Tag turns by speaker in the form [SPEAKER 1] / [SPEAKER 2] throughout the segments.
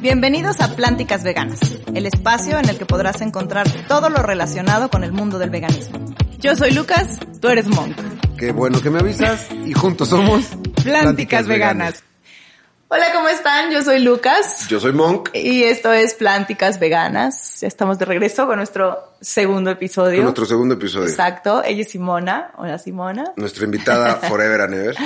[SPEAKER 1] Bienvenidos a Plánticas Veganas, el espacio en el que podrás encontrar todo lo relacionado con el mundo del veganismo. Yo soy Lucas, tú eres Monk.
[SPEAKER 2] Qué bueno que me avisas y juntos somos
[SPEAKER 1] Plánticas, Veganas. Hola, ¿cómo están? Yo soy Lucas.
[SPEAKER 2] Yo soy Monk.
[SPEAKER 1] Y esto es Plánticas Veganas. Ya estamos de regreso con nuestro segundo episodio.
[SPEAKER 2] Con nuestro segundo episodio.
[SPEAKER 1] Exacto. Ella es Simona. Hola, Simona.
[SPEAKER 2] Nuestra invitada Forever and Ever.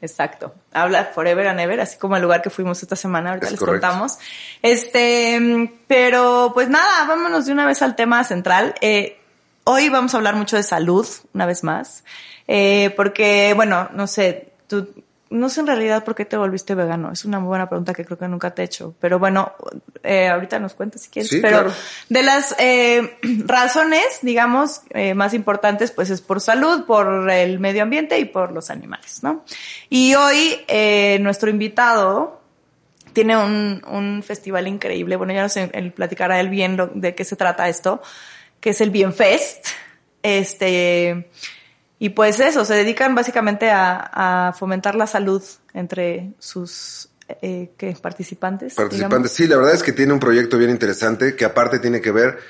[SPEAKER 1] Exacto. Habla Forever and Ever, así como el lugar que fuimos esta semana. Ahorita les contamos. Este, pero pues nada, vámonos de una vez al tema central. Eh, hoy vamos a hablar mucho de salud, una vez más. Eh, porque, bueno, no sé, tú no sé en realidad por qué te volviste vegano. Es una muy buena pregunta que creo que nunca te he hecho. Pero bueno, eh, ahorita nos cuentas si quieres.
[SPEAKER 2] Sí,
[SPEAKER 1] Pero
[SPEAKER 2] claro.
[SPEAKER 1] de las eh, razones, digamos, eh, más importantes, pues es por salud, por el medio ambiente y por los animales, ¿no? Y hoy nuestro invitado tiene un, un festival increíble. Bueno, ya no sé, platicará él bien lo- de qué se trata esto, que es el Bienfest. Este, y pues eso, se dedican básicamente a, a fomentar la salud entre sus eh, ¿qué? participantes.
[SPEAKER 2] Participantes. Sí, la verdad es que tiene un proyecto bien interesante que aparte tiene que ver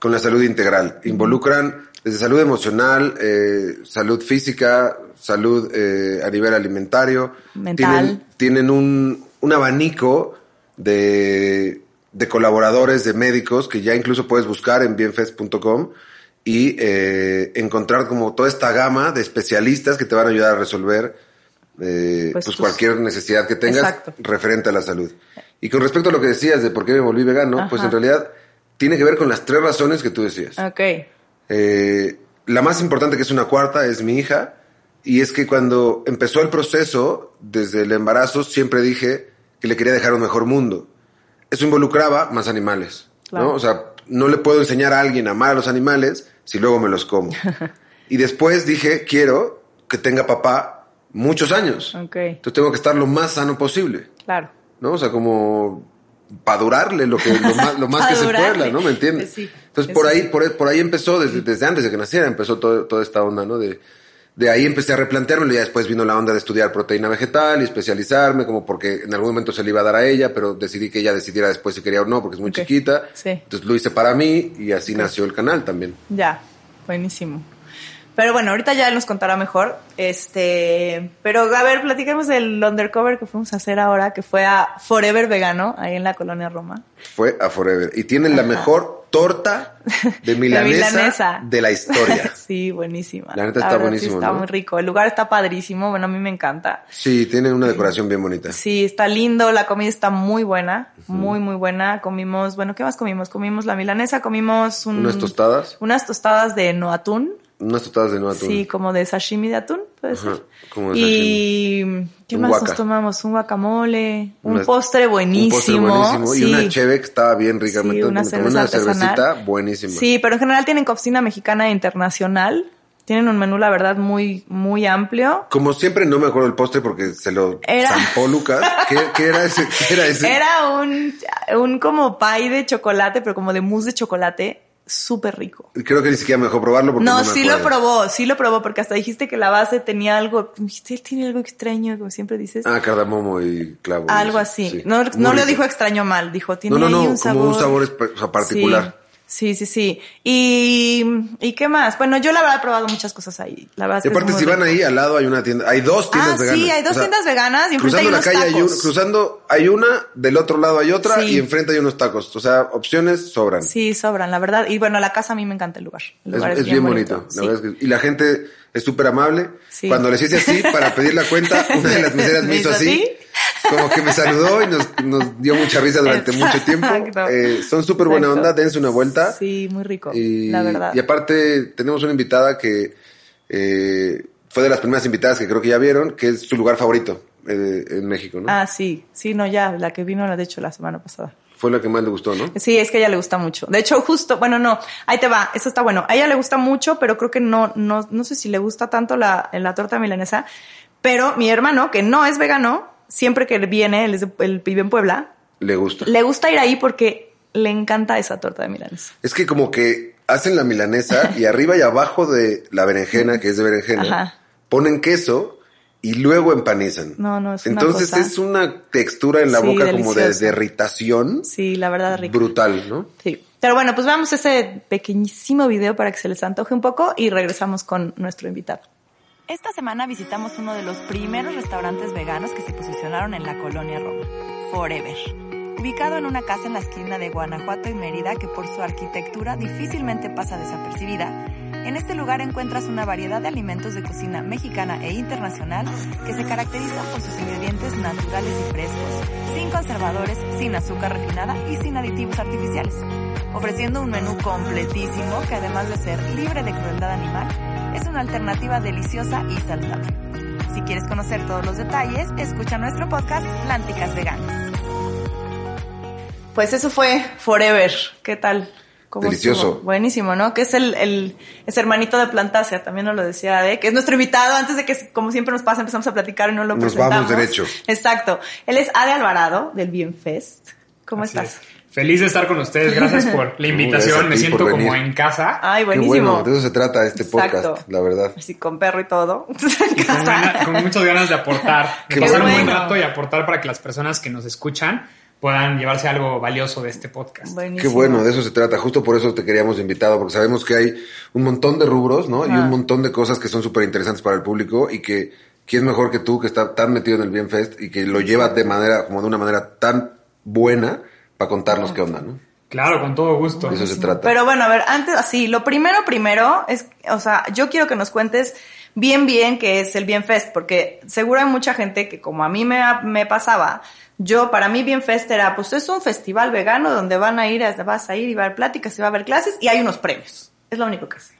[SPEAKER 2] con la salud integral. Involucran desde salud emocional, eh, salud física, salud eh, a nivel alimentario.
[SPEAKER 1] Mental.
[SPEAKER 2] Tienen, tienen un, un abanico de, de colaboradores, de médicos, que ya incluso puedes buscar en bienfest.com y eh, encontrar como toda esta gama de especialistas que te van a ayudar a resolver eh,
[SPEAKER 1] Pues
[SPEAKER 2] pues, cualquier necesidad que tengas
[SPEAKER 1] Exacto.
[SPEAKER 2] referente a la salud. Y con respecto a lo que decías de por qué me volví vegano, pues en realidad tiene que ver con las tres razones que tú decías.
[SPEAKER 1] Ok.
[SPEAKER 2] Eh, la más importante, que es una cuarta, es mi hija. Y es que cuando empezó el proceso, desde el embarazo, siempre dije que le quería dejar un mejor mundo. Eso involucraba más animales.
[SPEAKER 1] Claro.
[SPEAKER 2] ¿no? O sea, no le puedo enseñar a alguien a amar a los animales si luego me los como. y después dije, quiero que tenga papá muchos años.
[SPEAKER 1] Ok.
[SPEAKER 2] Entonces tengo que estar lo más sano posible.
[SPEAKER 1] Claro.
[SPEAKER 2] ¿no? O sea, como para durarle lo que lo más, lo más que se pueda, ¿no? ¿Me entiendes?
[SPEAKER 1] Sí,
[SPEAKER 2] Entonces por ahí por, por ahí empezó desde, desde antes de que naciera empezó todo, toda esta onda, ¿no? De de ahí empecé a replanteármelo y ya después vino la onda de estudiar proteína vegetal y especializarme, como porque en algún momento se le iba a dar a ella, pero decidí que ella decidiera después si quería o no, porque es muy chiquita.
[SPEAKER 1] Sí.
[SPEAKER 2] Entonces lo hice para mí y así nació el canal también.
[SPEAKER 1] Ya, buenísimo. Pero bueno, ahorita ya él nos contará mejor. Este, pero a ver, platiquemos del undercover que fuimos a hacer ahora, que fue a Forever Vegano, ahí en la colonia Roma.
[SPEAKER 2] Fue a Forever. Y tienen la mejor torta de milanesa de,
[SPEAKER 1] milanesa.
[SPEAKER 2] la historia.
[SPEAKER 1] sí, buenísima.
[SPEAKER 2] La neta está
[SPEAKER 1] Sí, está
[SPEAKER 2] ¿no?
[SPEAKER 1] muy rico. El lugar está padrísimo. Bueno, a mí me encanta.
[SPEAKER 2] Sí, tienen una decoración bien bonita.
[SPEAKER 1] Sí, está lindo. La comida está muy buena. Muy, muy buena. Comimos, bueno, ¿qué más comimos? Comimos la milanesa, comimos un-
[SPEAKER 2] Unas tostadas.
[SPEAKER 1] Unas tostadas de no atún.
[SPEAKER 2] Unas tostadas de no atún.
[SPEAKER 1] Sí, como de sashimi de atún, puede
[SPEAKER 2] Ajá,
[SPEAKER 1] ser.
[SPEAKER 2] como de
[SPEAKER 1] y ¿qué
[SPEAKER 2] Un
[SPEAKER 1] más
[SPEAKER 2] guaca.
[SPEAKER 1] nos tomamos? Un guacamole, un postre
[SPEAKER 2] Un
[SPEAKER 1] buenísimo.
[SPEAKER 2] postre buenísimo.
[SPEAKER 1] sí.
[SPEAKER 2] Y una cheve que estaba bien rica.
[SPEAKER 1] Sí, una
[SPEAKER 2] una,
[SPEAKER 1] cerveza
[SPEAKER 2] cervecita buenísima.
[SPEAKER 1] Sí, pero en general tienen cocina mexicana e internacional. Tienen un menú, la verdad, muy, muy amplio.
[SPEAKER 2] Como siempre no me acuerdo del postre porque se lo
[SPEAKER 1] Era-
[SPEAKER 2] zampó Lucas. ¿Qué, qué era ese? ¿Qué era ese?
[SPEAKER 1] Era un, un como pie de chocolate, pero como de mousse de chocolate, súper rico.
[SPEAKER 2] Creo que ni siquiera me dejó probarlo porque no,
[SPEAKER 1] No,
[SPEAKER 2] me
[SPEAKER 1] sí lo probó, sí lo probó, porque hasta dijiste que la base tenía algo, dijiste, tiene algo extraño, como siempre dices.
[SPEAKER 2] Ah, cardamomo y clavo.
[SPEAKER 1] Algo
[SPEAKER 2] Eso,
[SPEAKER 1] así.
[SPEAKER 2] sí.
[SPEAKER 1] No, no lo dijo extraño mal, dijo, tiene
[SPEAKER 2] No, no,
[SPEAKER 1] ahí
[SPEAKER 2] no,
[SPEAKER 1] un sabor.
[SPEAKER 2] como un sabor particular.
[SPEAKER 1] Sí, sí, sí. sí. Y, ¿y qué más? Bueno, yo la verdad he probado muchas cosas ahí. La verdad es
[SPEAKER 2] Y
[SPEAKER 1] es
[SPEAKER 2] aparte,
[SPEAKER 1] muy
[SPEAKER 2] si van ahí al lado hay una tienda, hay dos tiendas
[SPEAKER 1] Ah,
[SPEAKER 2] veganas.
[SPEAKER 1] sí, hay dos
[SPEAKER 2] O sea,
[SPEAKER 1] tiendas veganas y enfrente hay
[SPEAKER 2] cruzando la calle hay un- cruzando hay una, del otro lado hay otra
[SPEAKER 1] Sí.
[SPEAKER 2] y enfrente hay unos tacos. O sea, opciones sobran.
[SPEAKER 1] Sí, sobran, la verdad. Y bueno, la casa a mí me encanta el lugar. El
[SPEAKER 2] Es,
[SPEAKER 1] lugar
[SPEAKER 2] es bien bonito.
[SPEAKER 1] Sí.
[SPEAKER 2] La verdad es que- y la gente es súper amable.
[SPEAKER 1] Sí.
[SPEAKER 2] Cuando les hice así para pedir la cuenta, una de las meseras me
[SPEAKER 1] ¿Me
[SPEAKER 2] hizo así, como que me saludó y nos, nos dio mucha risa durante mucho tiempo. Eh, son súper buena onda, dense una vuelta.
[SPEAKER 1] Sí, muy rico,
[SPEAKER 2] Y,
[SPEAKER 1] la verdad.
[SPEAKER 2] y aparte tenemos una invitada que eh, fue de las primeras invitadas que creo que ya vieron, que es su lugar favorito eh, en México, ¿no?
[SPEAKER 1] Ah, sí, sí, no, ya, la que vino, la de hecho, la semana pasada.
[SPEAKER 2] Fue la que más le gustó, ¿no?
[SPEAKER 1] Sí, es que a ella le gusta mucho. De hecho, justo, bueno, no, ahí te va, eso está bueno. A ella le gusta mucho, pero creo que no, no, no sé si le gusta tanto la, la torta milanesa. Pero mi hermano, que no es vegano, siempre que viene, él, es de- él vive en Puebla,
[SPEAKER 2] Le gusta.
[SPEAKER 1] le gusta ir ahí porque le encanta esa torta de milanesa.
[SPEAKER 2] Es que como que hacen la milanesa y arriba y abajo de la berenjena, que es de berenjena,
[SPEAKER 1] Ajá.
[SPEAKER 2] ponen queso y luego empanizan.
[SPEAKER 1] No, no, es una
[SPEAKER 2] Entonces
[SPEAKER 1] cosa-
[SPEAKER 2] es una textura en la
[SPEAKER 1] Sí,
[SPEAKER 2] boca como de, irritación
[SPEAKER 1] Sí, la verdad, rico.
[SPEAKER 2] brutal, ¿no?
[SPEAKER 1] Sí. Pero bueno, pues veamos ese pequeñísimo video para que se les antoje un poco y regresamos con nuestro invitado. Esta semana visitamos uno de los primeros restaurantes veganos que se posicionaron en la colonia Roma, Forever. Ubicado en una casa en la esquina de Guanajuato y Mérida que por su arquitectura difícilmente pasa desapercibida, en este lugar encuentras una variedad de alimentos de cocina mexicana e internacional que se caracterizan por sus ingredientes naturales y frescos, sin conservadores, sin azúcar refinada y sin aditivos artificiales, ofreciendo un menú completísimo que además de ser libre de crueldad animal, es una alternativa deliciosa y saludable. Si quieres conocer todos los detalles, escucha nuestro podcast Plánticas Veganas. Pues eso fue Forever. ¿Qué tal? ¿Cómo
[SPEAKER 2] Delicioso.
[SPEAKER 1] estuvo? Buenísimo, ¿no? Que es el, el es hermanito de Plantasia, también nos lo decía Ade, que es nuestro invitado. Antes de que, como siempre nos pasa, empezamos a platicar y no lo
[SPEAKER 2] Nos
[SPEAKER 1] presentamos.
[SPEAKER 2] vamos derecho.
[SPEAKER 1] Exacto. Él es Ade Alvarado, del Bienfest. ¿Cómo
[SPEAKER 3] Así
[SPEAKER 1] estás?
[SPEAKER 3] es. Feliz de estar con ustedes. Gracias por la invitación. Me siento como en casa.
[SPEAKER 1] Ay,
[SPEAKER 2] Qué
[SPEAKER 1] buenísimo.
[SPEAKER 2] bueno, de eso se trata este
[SPEAKER 1] Exacto.
[SPEAKER 2] podcast, la verdad.
[SPEAKER 1] Así con perro y todo. En
[SPEAKER 3] Y con, gana- con muchas ganas de aportar, de
[SPEAKER 2] Qué
[SPEAKER 3] pasar un buen rato y aportar para que las personas que nos escuchan puedan llevarse algo valioso de este podcast.
[SPEAKER 2] Qué bueno, de eso se trata. Justo por eso te queríamos invitado, porque sabemos que hay un montón de rubros, ¿no? Y un montón de cosas que son súper interesantes para el público y que quién mejor que tú, que está tan metido en el Bienfest y que lo lleva de manera, como de una manera tan buena para contarnos qué onda, ¿no?
[SPEAKER 3] Claro, con todo gusto.
[SPEAKER 2] De eso se trata.
[SPEAKER 1] Pero bueno, a ver, antes, así, lo primero, primero es, o sea, yo quiero que nos cuentes bien, bien qué es el Bienfest, porque seguro hay mucha gente que como a mí me, me pasaba, yo, para mí Bienfest era, pues es un festival vegano donde van a ir, vas a ir y va a haber pláticas y va a haber clases y hay unos premios. Es lo único que sé.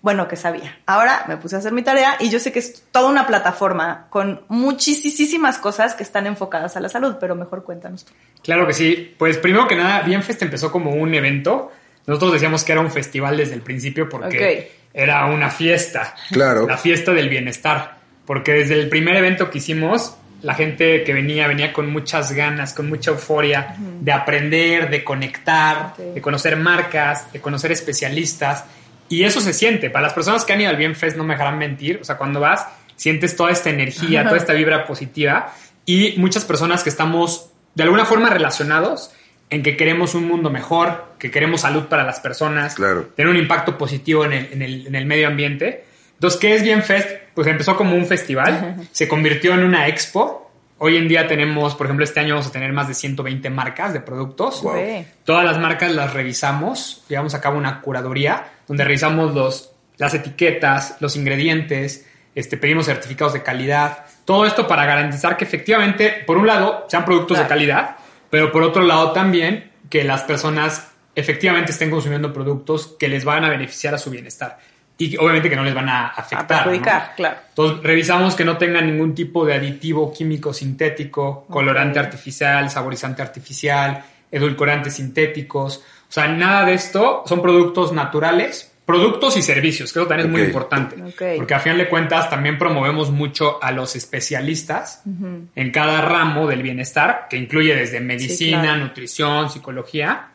[SPEAKER 1] Bueno, que sabía. Ahora me puse a hacer mi tarea y yo sé que es toda una plataforma con muchísimas cosas que están enfocadas a la salud, pero mejor cuéntanos tú.
[SPEAKER 3] Claro que sí. Pues primero que nada, Bienfest empezó como un evento. Nosotros decíamos que era un festival desde el principio porque era una fiesta.
[SPEAKER 2] Claro.
[SPEAKER 3] La fiesta del bienestar. Porque desde el primer evento que hicimos, la gente que venía venía con muchas ganas, con mucha euforia de aprender, de conectar, de conocer marcas, de conocer especialistas. Y eso se siente. Para las personas que han ido al Bienfest no me dejarán mentir. O sea, cuando vas, sientes toda esta energía, toda esta vibra positiva. Y muchas personas que estamos de alguna forma relacionados en que queremos un mundo mejor, que queremos salud para las personas,
[SPEAKER 2] Claro.
[SPEAKER 3] tener un impacto positivo en el, en el- en el medio ambiente. Entonces, ¿qué es Bienfest? Pues empezó como un festival, se convirtió en una expo. Hoy en día tenemos, por ejemplo, este año vamos a tener más de 120 marcas de productos.
[SPEAKER 2] Wow.
[SPEAKER 3] Todas las marcas las revisamos, llevamos a cabo una curaduría donde revisamos los, las etiquetas, los ingredientes, este, pedimos certificados de calidad, todo esto para garantizar que efectivamente, por un lado, sean productos
[SPEAKER 1] Claro.
[SPEAKER 3] de calidad, pero por otro lado también que las personas efectivamente estén consumiendo productos que les van a beneficiar a su bienestar y obviamente que no les van a
[SPEAKER 1] A
[SPEAKER 3] afectar.
[SPEAKER 1] perjudicar,
[SPEAKER 3] ¿no?
[SPEAKER 1] claro.
[SPEAKER 3] Entonces, revisamos que no tengan ningún tipo de aditivo químico sintético, colorante artificial, saborizante artificial, edulcorantes sintéticos. O sea, nada de esto son productos naturales, productos y servicios, que eso también es muy importante. Porque a final de cuentas también promovemos mucho a los especialistas en cada ramo del bienestar, que incluye desde medicina,
[SPEAKER 1] claro.
[SPEAKER 3] nutrición, psicología,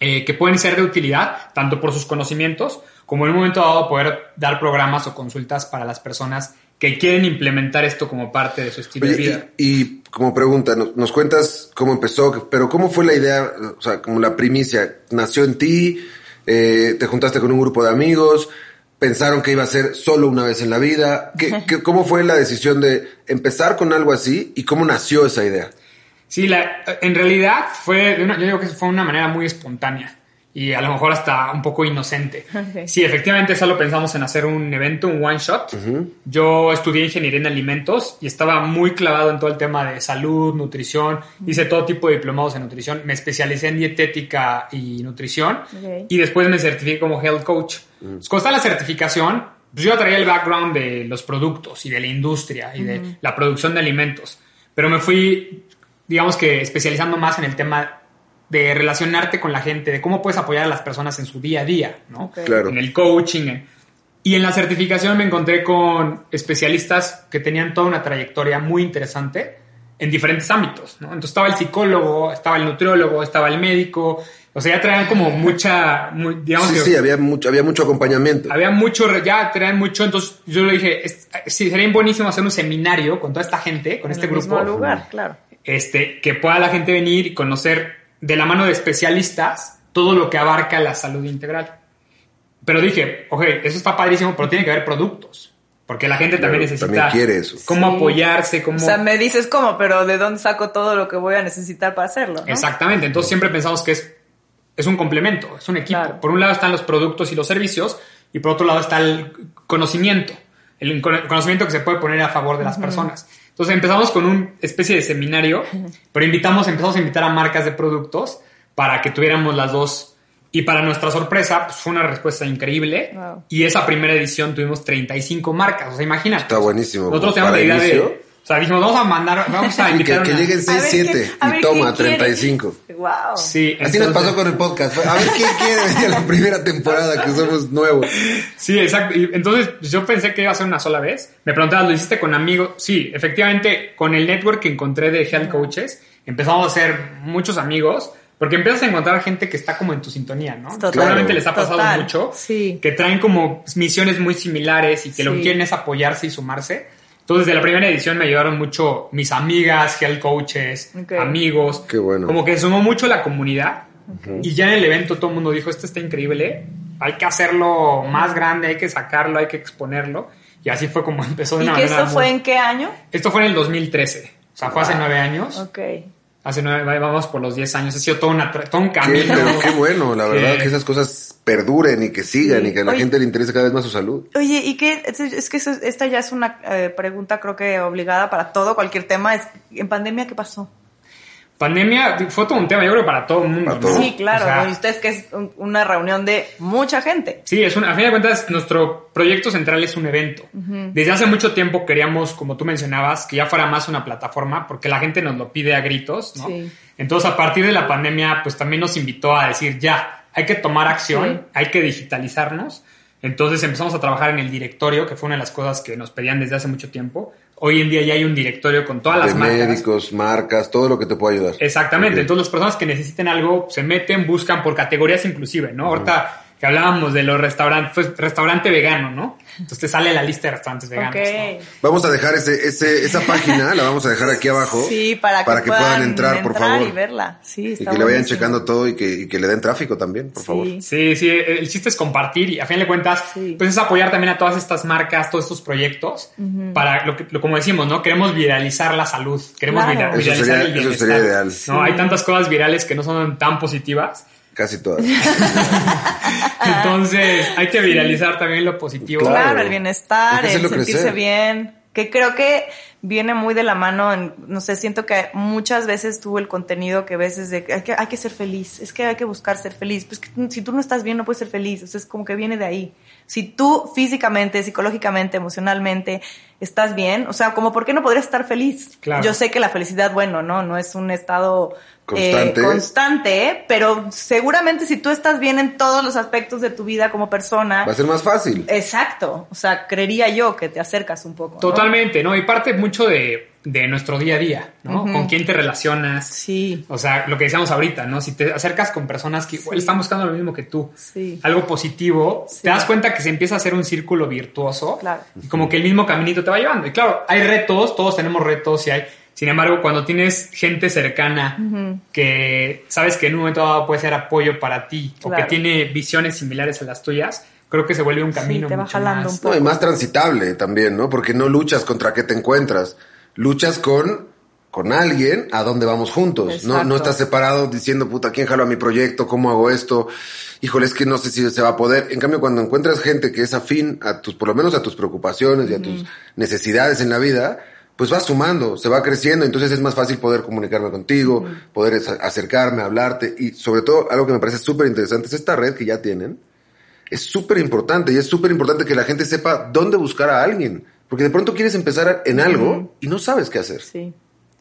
[SPEAKER 3] eh, que pueden ser de utilidad tanto por sus conocimientos como en un momento dado poder dar programas o consultas para las personas que quieren implementar esto como parte de su estilo de vida.
[SPEAKER 2] y, y como pregunta, nos, nos cuentas cómo empezó, pero ¿cómo fue la idea, o sea, como la primicia? ¿Nació en ti? Eh, ¿Te juntaste con un grupo de amigos? ¿Pensaron que iba a ser solo una vez en la vida? ¿Qué, qué- cómo fue la decisión de empezar con algo así y cómo nació esa idea?
[SPEAKER 3] Sí, la, en realidad fue, de una, yo digo que fue una manera muy espontánea y a lo mejor hasta un poco inocente.
[SPEAKER 1] Ok.
[SPEAKER 3] Sí, efectivamente solo pensamos en hacer un evento, un one shot. Yo estudié ingeniería en alimentos y estaba muy clavado en todo el tema de salud, nutrición. Hice todo tipo de diplomados en nutrición. Me especialicé en dietética y nutrición
[SPEAKER 1] Ok.
[SPEAKER 3] y después me certifiqué como health coach. Entonces, Con esta la certificación, pues yo traía el background de los productos y de la industria y de la producción de alimentos, pero me fui, digamos que especializando más en el tema de relacionarte con la gente, de cómo puedes apoyar a las personas en su día a día, ¿no?
[SPEAKER 1] Ok.
[SPEAKER 2] Claro.
[SPEAKER 3] En el coaching. Y en la certificación me encontré con especialistas que tenían toda una trayectoria muy interesante en diferentes ámbitos, ¿no? Entonces estaba el psicólogo, estaba el nutriólogo, estaba el médico, o sea, ya traían como mucha, muy, digamos
[SPEAKER 2] Sí,
[SPEAKER 3] que
[SPEAKER 2] sí, había mucho, había mucho acompañamiento.
[SPEAKER 3] había mucho, ya traían mucho, entonces yo le dije, es- sí, sería buenísimo hacer un seminario con toda esta gente, con
[SPEAKER 1] En
[SPEAKER 3] este
[SPEAKER 1] el
[SPEAKER 3] grupo,
[SPEAKER 1] mismo lugar, claro.
[SPEAKER 3] este, que pueda la gente venir y conocer de la mano de especialistas todo lo que abarca la salud integral. Pero dije, oye, eso está padrísimo, pero tiene que haber productos. Porque la gente también necesita
[SPEAKER 2] también quiere eso.
[SPEAKER 3] cómo
[SPEAKER 1] Sí.
[SPEAKER 3] apoyarse, cómo...
[SPEAKER 1] O sea, me dices cómo, pero ¿de dónde saco todo lo que voy a necesitar para hacerlo? ¿no?
[SPEAKER 3] Exactamente, entonces siempre pensamos que es, es un complemento, es un equipo.
[SPEAKER 1] Claro.
[SPEAKER 3] Por un lado están los productos y los servicios y por otro lado está el conocimiento, el cono- conocimiento que se puede poner a favor de las personas. Entonces empezamos con una especie de seminario, pero invitamos, empezamos a invitar a marcas de productos para que tuviéramos las dos. Y para nuestra sorpresa, pues, fue una respuesta increíble.
[SPEAKER 1] Wow.
[SPEAKER 3] Y esa primera edición tuvimos 35 marcas. O sea, imagínate.
[SPEAKER 2] Está buenísimo.
[SPEAKER 3] Nosotros
[SPEAKER 2] Para
[SPEAKER 3] teníamos la idea de... O sea, dijimos, vamos a mandar, vamos a
[SPEAKER 2] Y que,
[SPEAKER 3] invitar
[SPEAKER 2] que
[SPEAKER 3] una-
[SPEAKER 2] lleguen
[SPEAKER 1] A
[SPEAKER 2] 6,
[SPEAKER 1] ver
[SPEAKER 2] 7
[SPEAKER 1] quién- a ver
[SPEAKER 2] y toma,
[SPEAKER 1] quién quiere.
[SPEAKER 2] 35.
[SPEAKER 1] Wow.
[SPEAKER 3] Sí,
[SPEAKER 2] Así nos
[SPEAKER 3] entonces-
[SPEAKER 2] pasó con el podcast. A ver quién quiere venir a la primera temporada que somos nuevos.
[SPEAKER 3] Sí, exacto. Y entonces pues, yo pensé que iba a ser una sola vez. Me preguntabas, ¿lo hiciste con amigos? Sí, efectivamente, con el network que encontré de health coaches, empezamos a hacer muchos amigos. Porque empiezas a encontrar gente que está como en tu sintonía, ¿no?
[SPEAKER 1] Total.
[SPEAKER 3] Seguramente les ha pasado
[SPEAKER 1] Total.
[SPEAKER 3] mucho.
[SPEAKER 1] Sí.
[SPEAKER 3] Que traen como misiones muy similares y que lo que quieren es apoyarse y sumarse. Entonces, de la primera edición me ayudaron mucho mis amigas, health coaches, amigos.
[SPEAKER 2] Qué bueno.
[SPEAKER 3] Como que sumó mucho la comunidad. Y ya en el evento todo el mundo dijo, esto está increíble, hay que hacerlo más grande, hay que sacarlo, hay que exponerlo. Y así fue como empezó de
[SPEAKER 1] ¿Y
[SPEAKER 3] una
[SPEAKER 1] que esto fue
[SPEAKER 3] muy-
[SPEAKER 1] en qué año?
[SPEAKER 3] Esto fue en el 2013. O sea, fue hace nueve años.
[SPEAKER 1] Ok.
[SPEAKER 3] Hace nueve, vamos por los diez años. Ha sido todo, una, todo un
[SPEAKER 2] Qué,
[SPEAKER 3] camino.
[SPEAKER 2] pero qué bueno, la verdad,
[SPEAKER 3] que-
[SPEAKER 2] que esas cosas perduren y que sigan
[SPEAKER 1] Sí.
[SPEAKER 2] y que a la
[SPEAKER 1] Oye.
[SPEAKER 2] gente le interese cada vez más su salud.
[SPEAKER 1] Oye, ¿y qué? Es es que eso- esta ya es una eh, pregunta creo que obligada para todo, cualquier tema. Es, ¿En pandemia qué pasó?
[SPEAKER 3] Pandemia fue todo un tema, yo creo, para todo el mundo. ¿no?
[SPEAKER 1] Sí, claro.
[SPEAKER 3] O
[SPEAKER 1] ustedes que es un- una reunión de mucha gente.
[SPEAKER 3] Sí, es una, a fin de cuentas, nuestro proyecto central es un evento. Desde hace mucho tiempo queríamos, como tú mencionabas, que ya fuera más una plataforma, porque la gente nos lo pide a gritos, ¿no?
[SPEAKER 1] Sí.
[SPEAKER 3] Entonces, a partir de la pandemia, pues también nos invitó a decir, ya, hay que tomar acción,
[SPEAKER 1] Sí.
[SPEAKER 3] hay que digitalizarnos. Entonces empezamos a trabajar en el directorio, que fue una de las cosas que nos pedían desde hace mucho tiempo. Hoy en día ya hay un directorio con todas las
[SPEAKER 2] de
[SPEAKER 3] marcas.
[SPEAKER 2] médicos, marcas, todo lo que te pueda ayudar.
[SPEAKER 3] Exactamente. Entonces, las personas que necesiten algo se meten, buscan por categorías inclusive, ¿no? Ahorita que hablábamos de los restaurantes, pues restaurante vegano, ¿no? Entonces te sale la lista de restaurantes veganos.
[SPEAKER 1] Ok.
[SPEAKER 3] ¿no?
[SPEAKER 2] Vamos a dejar ese, ese, esa página, la vamos a dejar aquí abajo.
[SPEAKER 1] Sí, para que,
[SPEAKER 2] puedan entrar, por favor.
[SPEAKER 1] y verla. Sí,
[SPEAKER 2] Y
[SPEAKER 1] está
[SPEAKER 2] que le vayan checando todo y que, y que le den tráfico también, por
[SPEAKER 1] Sí.
[SPEAKER 2] favor.
[SPEAKER 3] Sí, sí, el chiste es compartir y a fin de cuentas,
[SPEAKER 1] Sí.
[SPEAKER 3] pues es apoyar también a todas estas marcas, todos estos proyectos, para lo que, lo, como decimos, ¿no? Queremos viralizar la salud, queremos
[SPEAKER 1] Claro.
[SPEAKER 3] vira-
[SPEAKER 1] Eso
[SPEAKER 3] viralizar
[SPEAKER 2] sería-
[SPEAKER 3] el
[SPEAKER 2] eso
[SPEAKER 3] bienestar.
[SPEAKER 2] sería ideal.
[SPEAKER 3] No, hay tantas cosas virales que no son tan positivas.
[SPEAKER 2] Casi todas.
[SPEAKER 3] Entonces, hay que viralizar también lo positivo.
[SPEAKER 2] Claro.
[SPEAKER 1] Claro, el bienestar, el sentirse
[SPEAKER 2] crecer.
[SPEAKER 1] bien. Que creo que viene muy de la mano en, no sé, siento que muchas veces tuvo el contenido que a veces de que hay que, hay que ser feliz, es que hay que buscar ser feliz. Pues que si tú no estás bien no puedes ser feliz, o sea, es como que viene de ahí. Si tú físicamente, psicológicamente, emocionalmente estás bien, o sea, como por qué no podrías estar feliz.
[SPEAKER 3] Claro.
[SPEAKER 1] Yo sé que la felicidad, bueno, no, no es un estado eh,
[SPEAKER 2] Constante.
[SPEAKER 1] constante, pero seguramente si tú estás bien en todos los aspectos de tu vida como persona,
[SPEAKER 2] Va a ser más fácil.
[SPEAKER 1] Exacto, o sea, creería yo que te acercas un poco. ¿no?
[SPEAKER 3] Totalmente, ¿no? Y parte mucho de, de nuestro día a día, ¿no? Con quién te relacionas.
[SPEAKER 1] Sí,
[SPEAKER 3] O sea, lo que decíamos ahorita, ¿no? Si te acercas con personas que igual están buscando lo mismo que tú,
[SPEAKER 1] sí.
[SPEAKER 3] algo positivo,
[SPEAKER 1] Sí.
[SPEAKER 3] te das cuenta que se empieza a hacer un círculo virtuoso
[SPEAKER 1] Claro.
[SPEAKER 3] y como que el mismo caminito te va llevando. Y claro, hay retos, todos tenemos retos y hay... Sin embargo, cuando tienes gente cercana que sabes que en un momento dado puede ser apoyo para ti o que tiene visiones similares a las tuyas, creo que se vuelve un
[SPEAKER 1] Sí,
[SPEAKER 3] camino
[SPEAKER 1] te va
[SPEAKER 3] mucho
[SPEAKER 1] jalando
[SPEAKER 3] más...
[SPEAKER 1] un
[SPEAKER 2] No, y más transitable también, ¿no? Porque no luchas contra qué te encuentras. Luchas con, con alguien a dónde vamos juntos. No,
[SPEAKER 1] Exacto.
[SPEAKER 2] no estás separado diciendo, puta, ¿quién jalo a mi proyecto? ¿Cómo hago esto? Híjole, es que no sé si se va a poder. En cambio, cuando encuentras gente que es afín a tus, por lo menos a tus preocupaciones y a tus necesidades en la vida, pues va sumando, se va creciendo, entonces es más fácil poder comunicarme contigo, poder acercarme, hablarte y sobre todo algo que me parece súper interesante es esta red que ya tienen, es súper importante y es súper importante que la gente sepa dónde buscar a alguien. Porque de pronto quieres empezar en algo y no sabes qué hacer.
[SPEAKER 1] Sí.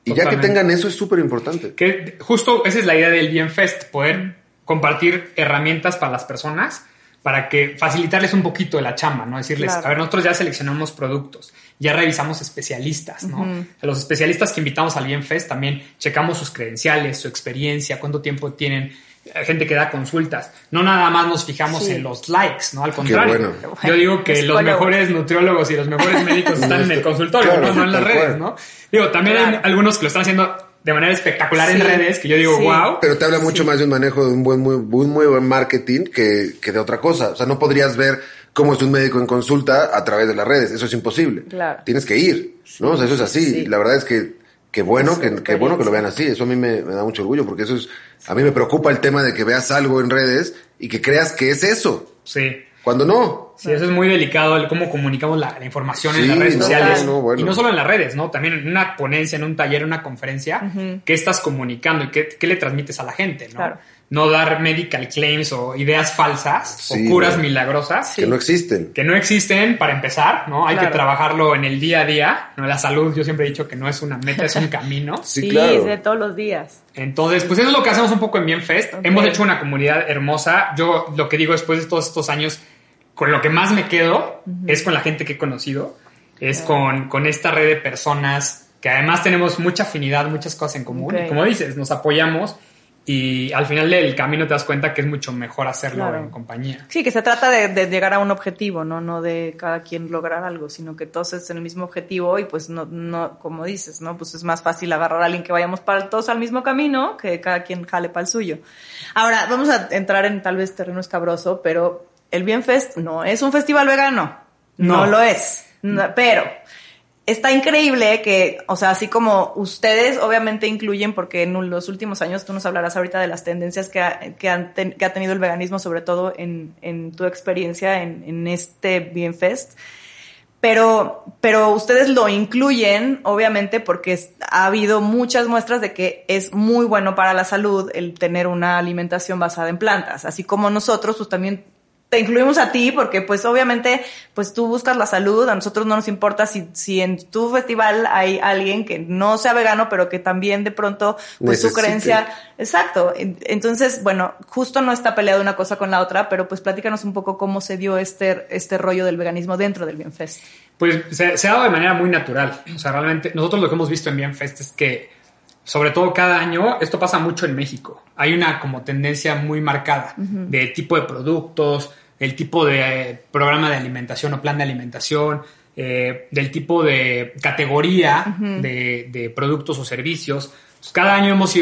[SPEAKER 2] Y ya que tengan eso es súper importante.
[SPEAKER 3] Que justo esa es la idea del Bienfest, poder compartir herramientas para las personas para que facilitarles un poquito de la chamba, ¿no? Decirles,
[SPEAKER 1] Claro.
[SPEAKER 3] a ver, nosotros ya seleccionamos productos, ya revisamos especialistas, ¿no? A los especialistas que invitamos al Bienfest también checamos sus credenciales, su experiencia, cuánto tiempo tienen, gente que da consultas. No nada más nos fijamos
[SPEAKER 1] Sí.
[SPEAKER 3] en los likes, ¿no? Al contrario.
[SPEAKER 2] bueno.
[SPEAKER 3] Yo digo que los mejores nutriólogos y los mejores médicos están en el consultorio,
[SPEAKER 2] Claro,
[SPEAKER 3] ¿no? No en las redes,
[SPEAKER 2] cual.
[SPEAKER 3] ¿no? Digo, también hay algunos que lo están haciendo de manera espectacular en redes, que yo digo,
[SPEAKER 1] Sí.
[SPEAKER 3] wow.
[SPEAKER 2] Pero te habla mucho más de un manejo de un buen, muy, un muy buen marketing que, que de otra cosa. O sea, no podrías ver cómo es un médico en consulta a través de las redes. Eso es imposible.
[SPEAKER 1] Claro.
[SPEAKER 2] Tienes que ir, ¿no? O sea, eso es así. La verdad es que, que bueno, que, que bueno que lo vean así. Eso a mí me, me da mucho orgullo porque eso es, a mí me preocupa el tema de que veas algo en redes y que creas que es eso.
[SPEAKER 3] Sí.
[SPEAKER 2] Cuando no.
[SPEAKER 3] Sí, eso es muy delicado, el cómo comunicamos la, la información en las redes
[SPEAKER 2] no,
[SPEAKER 3] sociales.
[SPEAKER 2] no, bueno.
[SPEAKER 3] Y no solo en las redes, ¿no? También en una ponencia, en un taller, en una conferencia, ¿qué estás comunicando y qué, qué le transmites a la gente, ¿no?
[SPEAKER 1] Claro.
[SPEAKER 3] No dar medical claims o ideas falsas
[SPEAKER 2] Sí,
[SPEAKER 3] o curas
[SPEAKER 2] no.
[SPEAKER 3] milagrosas
[SPEAKER 2] Que no existen.
[SPEAKER 3] que no existen para empezar, ¿no? Hay
[SPEAKER 1] Claro.
[SPEAKER 3] que trabajarlo en el día a día, ¿no? La salud, yo siempre he dicho que no es una meta, es un camino.
[SPEAKER 2] Sí,
[SPEAKER 1] Sí,
[SPEAKER 2] claro.
[SPEAKER 1] de todos los días.
[SPEAKER 3] Entonces, pues eso es lo que hacemos un poco en Bienfest.
[SPEAKER 1] Ok.
[SPEAKER 3] Hemos hecho una comunidad hermosa. Yo lo que digo después de todos estos años, con lo que más me quedo es con la gente que he conocido, es con, con esta red de personas que además tenemos mucha afinidad, muchas cosas en común. Y como dices, nos apoyamos y al final del camino te das cuenta que es mucho mejor hacerlo
[SPEAKER 1] Claro.
[SPEAKER 3] en compañía.
[SPEAKER 1] Sí, que se trata de, de llegar a un objetivo, ¿no? No de cada quien lograr algo, sino que todos estén en el mismo objetivo y pues no, no, como dices, ¿no? Pues es más fácil agarrar a alguien que vayamos para todos al mismo camino que cada quien jale para el suyo. Ahora, vamos a entrar en tal vez terreno escabroso, pero el Bienfest no es un festival vegano. No,
[SPEAKER 3] No.
[SPEAKER 1] lo es. No, pero está increíble que, o sea, así como ustedes obviamente incluyen, porque en los últimos años tú nos hablarás ahorita de las tendencias que ha, que ha tenido el veganismo, sobre todo en, en tu experiencia en, en este Bienfest. Pero, pero ustedes lo incluyen, obviamente, porque ha habido muchas muestras de que es muy bueno para la salud el tener una alimentación basada en plantas. Así como nosotros, pues también te incluimos a ti, porque pues obviamente, pues tú buscas la salud, a nosotros no nos importa si, si en tu festival hay alguien que no sea vegano, pero que también de pronto, pues su creencia, exacto. En- Entonces, bueno, justo no está peleado una cosa con la otra, pero pues platícanos un poco cómo se dio este, este rollo del veganismo dentro del Bienfest.
[SPEAKER 3] Pues se, se ha dado de manera muy natural. O sea, realmente nosotros lo que hemos visto en Bienfest es que, sobre todo cada año, esto pasa mucho en México. Hay una como tendencia muy marcada de tipo de productos, el tipo de eh, programa de alimentación o plan de alimentación, eh, del tipo de categoría de, de productos o servicios. Entonces, cada año hemos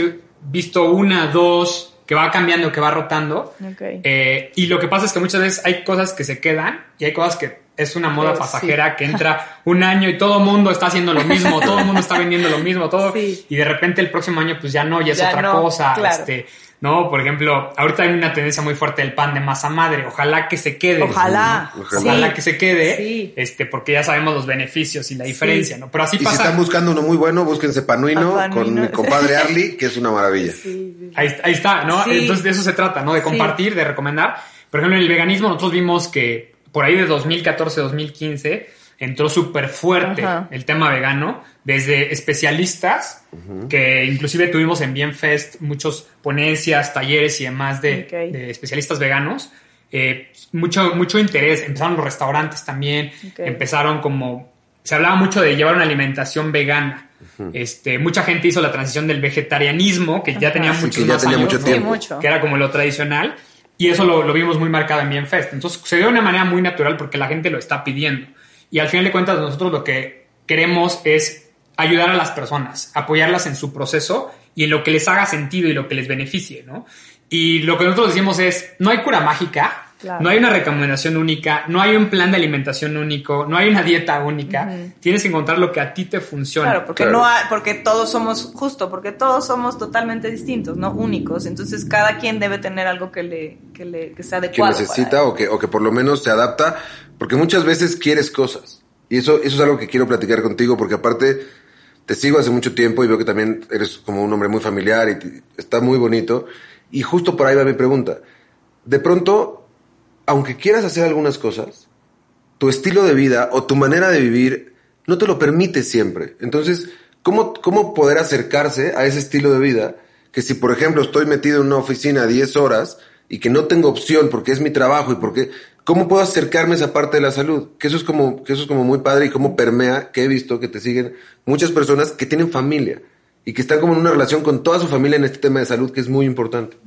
[SPEAKER 3] visto una, dos, que va cambiando, que va rotando. Eh, y lo que pasa es que muchas veces hay cosas que se quedan y hay cosas que es una moda
[SPEAKER 1] Pero
[SPEAKER 3] pasajera que entra un año y todo el mundo está haciendo lo mismo, todo el mundo está vendiendo lo mismo, todo.
[SPEAKER 1] Sí.
[SPEAKER 3] Y de repente el próximo año pues ya no, ya es
[SPEAKER 1] Ya
[SPEAKER 3] otra
[SPEAKER 1] no,
[SPEAKER 3] cosa.
[SPEAKER 1] claro.
[SPEAKER 3] Este, no, por ejemplo, ahorita hay una tendencia muy fuerte del pan de masa madre. Ojalá que se quede.
[SPEAKER 1] Ojalá.
[SPEAKER 2] Ojalá.
[SPEAKER 3] Ojalá
[SPEAKER 1] Sí.
[SPEAKER 3] que se quede.
[SPEAKER 1] Sí.
[SPEAKER 3] Este, porque ya sabemos los beneficios y la diferencia, ¿no? Pero así
[SPEAKER 2] Y si están buscando uno muy bueno, búsquense Panuino, con mi compadre Arlie, que es una maravilla.
[SPEAKER 1] Sí, sí.
[SPEAKER 3] Ahí, ahí está, ¿no?
[SPEAKER 1] Sí.
[SPEAKER 3] Entonces de eso se trata, ¿no? De
[SPEAKER 1] Sí.
[SPEAKER 3] compartir, de recomendar. Por ejemplo, en el veganismo nosotros vimos que por ahí de 2014-2015 entró súper fuerte
[SPEAKER 1] Ajá.
[SPEAKER 3] el tema vegano, desde especialistas, que inclusive tuvimos en Bienfest muchos ponencias, talleres y demás de, especialistas veganos. Eh, mucho, mucho interés, empezaron los restaurantes también, empezaron como, se hablaba mucho de llevar una alimentación vegana. Este, mucha gente hizo la transición del vegetarianismo, que ya tenía
[SPEAKER 1] Sí,
[SPEAKER 3] muchos
[SPEAKER 2] que ya tenía
[SPEAKER 3] años,
[SPEAKER 2] mucho tiempo.
[SPEAKER 3] que era como lo tradicional, y eso lo, lo vimos muy marcado en Bienfest. Entonces se dio de una manera muy natural porque la gente lo está pidiendo. Y al final de cuentas nosotros lo que queremos es ayudar a las personas, apoyarlas en su proceso y en lo que les haga sentido y lo que les beneficie, ¿no? Y lo que nosotros decimos es, no hay cura mágica,
[SPEAKER 1] Claro.
[SPEAKER 3] no hay una recomendación única, no hay un plan de alimentación único, no hay una dieta única, tienes que encontrar lo que a ti te funciona.
[SPEAKER 1] Claro, porque
[SPEAKER 2] Claro.
[SPEAKER 1] no hay- porque todos somos justo, porque todos somos totalmente distintos, no únicos. Entonces cada quien debe tener algo que le que le que sea
[SPEAKER 2] que
[SPEAKER 1] adecuado.
[SPEAKER 2] necesita
[SPEAKER 1] para él.
[SPEAKER 2] o que, o que por lo menos se adapta, porque muchas veces quieres cosas. Y eso, eso es algo que quiero platicar contigo, porque aparte te sigo hace mucho tiempo y veo que también eres como un hombre muy familiar y te- está muy bonito. Y justo por ahí va mi pregunta. De pronto, aunque quieras hacer algunas cosas, tu estilo de vida o tu manera de vivir no te lo permite siempre. Entonces, ¿cómo, cómo poder acercarse a ese estilo de vida? Que si, por ejemplo, estoy metido en una oficina 10 horas y que no tengo opción porque es mi trabajo y porque cómo puedo acercarme a esa parte de la salud, que eso es como que eso es como muy padre y cómo permea, que he visto que te siguen muchas personas que tienen familia y que están como en una relación con toda su familia en este tema de salud que es muy importante.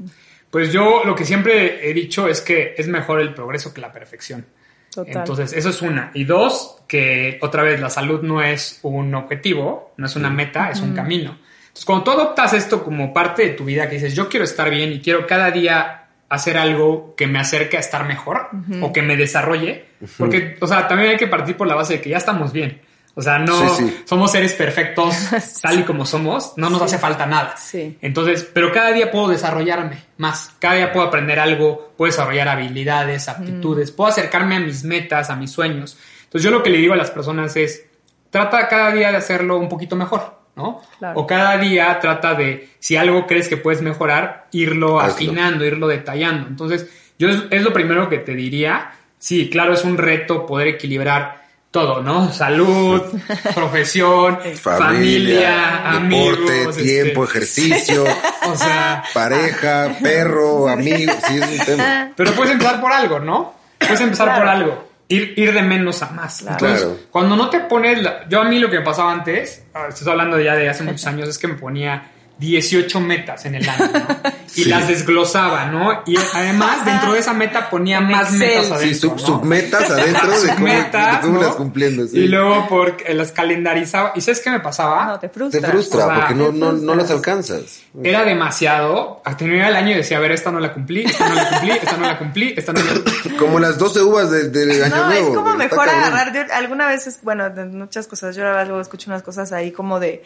[SPEAKER 3] Pues yo lo que siempre he dicho es que es mejor el progreso que la perfección.
[SPEAKER 1] Total.
[SPEAKER 3] Entonces, eso es una. Y dos, que otra vez la salud no es un objetivo, no es una meta, es un camino. Entonces, cuando tú adoptas esto como parte de tu vida, que dices, yo quiero estar bien y quiero cada día hacer algo que me acerque a estar mejor o que me desarrolle, porque, o sea, también hay que partir por la base de que ya estamos bien. O sea, no
[SPEAKER 2] Sí, sí.
[SPEAKER 3] somos seres perfectos tal y como somos, no nos hace falta nada.
[SPEAKER 1] Sí.
[SPEAKER 3] Entonces, pero cada día puedo desarrollarme más, cada día puedo aprender algo, puedo desarrollar habilidades, aptitudes, puedo acercarme a mis metas, a mis sueños. Entonces, yo lo que le digo a las personas es, trata cada día de hacerlo un poquito mejor, ¿no?
[SPEAKER 1] Claro.
[SPEAKER 3] O cada día trata de, si algo crees que puedes mejorar, irlo
[SPEAKER 2] Hazlo.
[SPEAKER 3] afinando, irlo detallando. Entonces, yo es, es lo primero que te diría. Sí, claro, es un reto poder equilibrar todo, ¿no? Salud, profesión, familia,
[SPEAKER 2] deporte,
[SPEAKER 3] amigos,
[SPEAKER 2] tiempo,
[SPEAKER 3] este,
[SPEAKER 2] ejercicio,
[SPEAKER 3] o sea,
[SPEAKER 2] pareja, perro, amigo, sí es un tema.
[SPEAKER 3] pero puedes empezar por algo, ¿no? Puedes empezar
[SPEAKER 1] Claro.
[SPEAKER 3] por algo. Ir, ir de menos a más. Entonces,
[SPEAKER 2] Claro.
[SPEAKER 3] cuando no te pones... la- yo a mí lo que me pasaba antes, ah, estoy hablando ya de hace muchos años, es que me ponía 18 metas en el año, ¿no? Y
[SPEAKER 2] Sí.
[SPEAKER 3] las desglosaba, ¿no? Y además, dentro de esa meta ponía
[SPEAKER 1] En
[SPEAKER 3] más
[SPEAKER 1] Excel.
[SPEAKER 3] metas
[SPEAKER 2] Sí,
[SPEAKER 3] adentro,
[SPEAKER 2] sub,
[SPEAKER 3] ¿no?
[SPEAKER 2] submetas adentro de cómo,
[SPEAKER 3] Metas,
[SPEAKER 2] de cómo
[SPEAKER 3] ¿no?
[SPEAKER 2] las cumpliendo. sí.
[SPEAKER 3] Y luego porque las calendarizaba. ¿Y sabes qué me pasaba?
[SPEAKER 1] No, te
[SPEAKER 2] Te
[SPEAKER 1] frustra.
[SPEAKER 2] frustra
[SPEAKER 3] O sea,
[SPEAKER 2] porque no,
[SPEAKER 1] te
[SPEAKER 2] no, no
[SPEAKER 1] frustras.
[SPEAKER 2] las alcanzas.
[SPEAKER 3] Era demasiado. A terminar el año y decía, a ver, esta no la cumplí, esta no la cumplí, esta no la cumplí, esta no la cumplí.
[SPEAKER 2] Como las 12 uvas de, de Año
[SPEAKER 1] No,
[SPEAKER 2] Nuevo.
[SPEAKER 1] es como mejor agarrar. Yo alguna vez, es- bueno, de muchas cosas, yo luego escucho unas cosas ahí como de.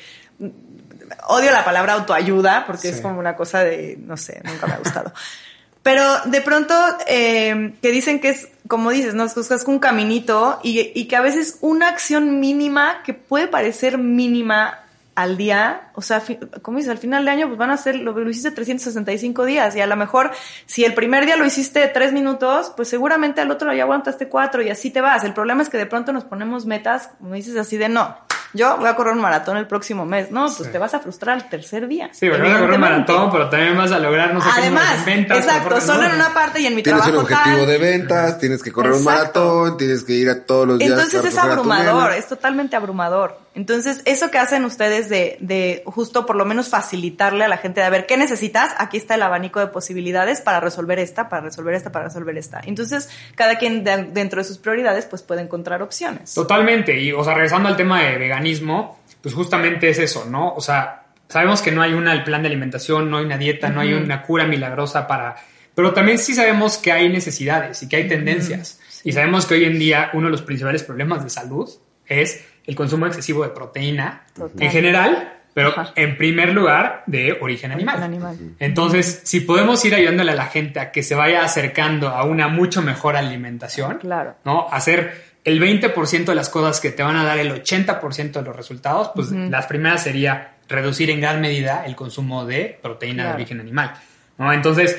[SPEAKER 1] Odio la palabra autoayuda porque es
[SPEAKER 3] Sí.
[SPEAKER 1] como una cosa de. No sé, nunca me ha gustado. Pero de pronto, eh, que dicen que es, como dices, ¿no? Es que es un caminito y, y que a veces una acción mínima que puede parecer mínima al día, o sea, como dices, al final de año pues van a ser, lo, lo hiciste 365 días y a lo mejor si el primer día lo hiciste tres minutos, pues seguramente al otro ya aguantaste cuatro y así te vas. El problema es que de pronto nos ponemos metas, como dices, así de no, yo voy a correr un maratón el próximo mes, no, pues
[SPEAKER 3] Sí.
[SPEAKER 1] te vas a frustrar el tercer día.
[SPEAKER 3] Sí, porque vas a correr un maratón, pero también vas a lograr no sé qué
[SPEAKER 1] Además,
[SPEAKER 3] de ventas.
[SPEAKER 1] exacto, solo en una parte y en mi
[SPEAKER 2] Tienes un
[SPEAKER 1] trabajo
[SPEAKER 2] objetivo
[SPEAKER 1] tal.
[SPEAKER 2] de ventas, tienes que correr un maratón, tienes que ir a todos los días.
[SPEAKER 1] Entonces es abrumador, es totalmente abrumador. Entonces, eso que hacen ustedes de, de justo por lo menos facilitarle a la gente de a ver qué necesitas, aquí está el abanico de posibilidades para resolver esta, para resolver esta, para resolver esta. Entonces, cada quien de- dentro de sus prioridades, pues puede encontrar opciones.
[SPEAKER 3] Totalmente. Y, o sea, regresando al tema de veganismo, pues justamente es eso, ¿no? O sea, sabemos que no hay una, el plan de alimentación, no hay una dieta, no hay una cura milagrosa para... Pero también sí sabemos que hay necesidades y que hay tendencias. Y sabemos que hoy en día uno de los principales problemas de salud es el consumo excesivo de proteína
[SPEAKER 1] Total.
[SPEAKER 3] en general, pero
[SPEAKER 1] Ajá.
[SPEAKER 3] en primer lugar de origen animal. Entonces, si podemos ir ayudándole a la gente a que se vaya acercando a una mucho mejor alimentación,
[SPEAKER 1] Claro.
[SPEAKER 3] ¿no? Hacer el 20% de las cosas que te van a dar el 80% de los resultados, pues las primeras sería reducir en gran medida el consumo de proteína
[SPEAKER 1] Claro.
[SPEAKER 3] de origen animal, ¿no? Entonces,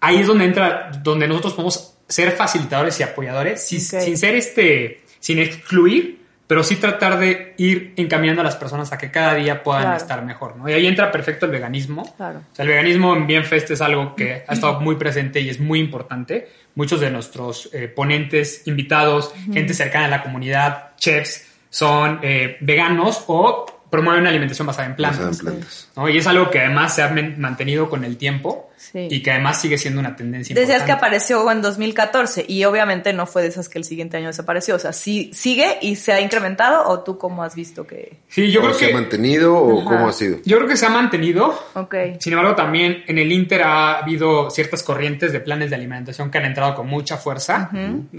[SPEAKER 3] ahí es donde entra, donde nosotros podemos ser facilitadores y apoyadores, sin ser este, sin excluir, pero sí tratar de ir encaminando a las personas a que cada día puedan
[SPEAKER 1] Claro.
[SPEAKER 3] estar mejor, ¿no? Y ahí entra perfecto el veganismo.
[SPEAKER 1] Claro.
[SPEAKER 3] O sea, el veganismo en Bienfest es algo que ha estado muy presente y es muy importante. Muchos de nuestros eh, ponentes, invitados, gente cercana a la comunidad, chefs, son eh, veganos o promueven una alimentación basada en plantas.
[SPEAKER 2] Basada en plantas.
[SPEAKER 3] ¿No? Y es algo que además se ha mantenido con el tiempo
[SPEAKER 1] Sí.
[SPEAKER 3] y que además sigue siendo una tendencia
[SPEAKER 1] Decías que
[SPEAKER 3] importante.
[SPEAKER 1] apareció en 2014 y obviamente no fue de esas que el siguiente año desapareció. O sea, ¿sí, ¿sigue y se ha incrementado o tú cómo has visto que...?
[SPEAKER 3] Sí, yo
[SPEAKER 2] ¿O
[SPEAKER 3] creo
[SPEAKER 2] se ha
[SPEAKER 3] que
[SPEAKER 2] mantenido o
[SPEAKER 1] Ajá.
[SPEAKER 2] cómo ha sido?
[SPEAKER 3] yo creo que se ha mantenido.
[SPEAKER 1] Ok.
[SPEAKER 3] Sin embargo, también en el Inter ha habido ciertas corrientes de planes de alimentación que han entrado con mucha fuerza.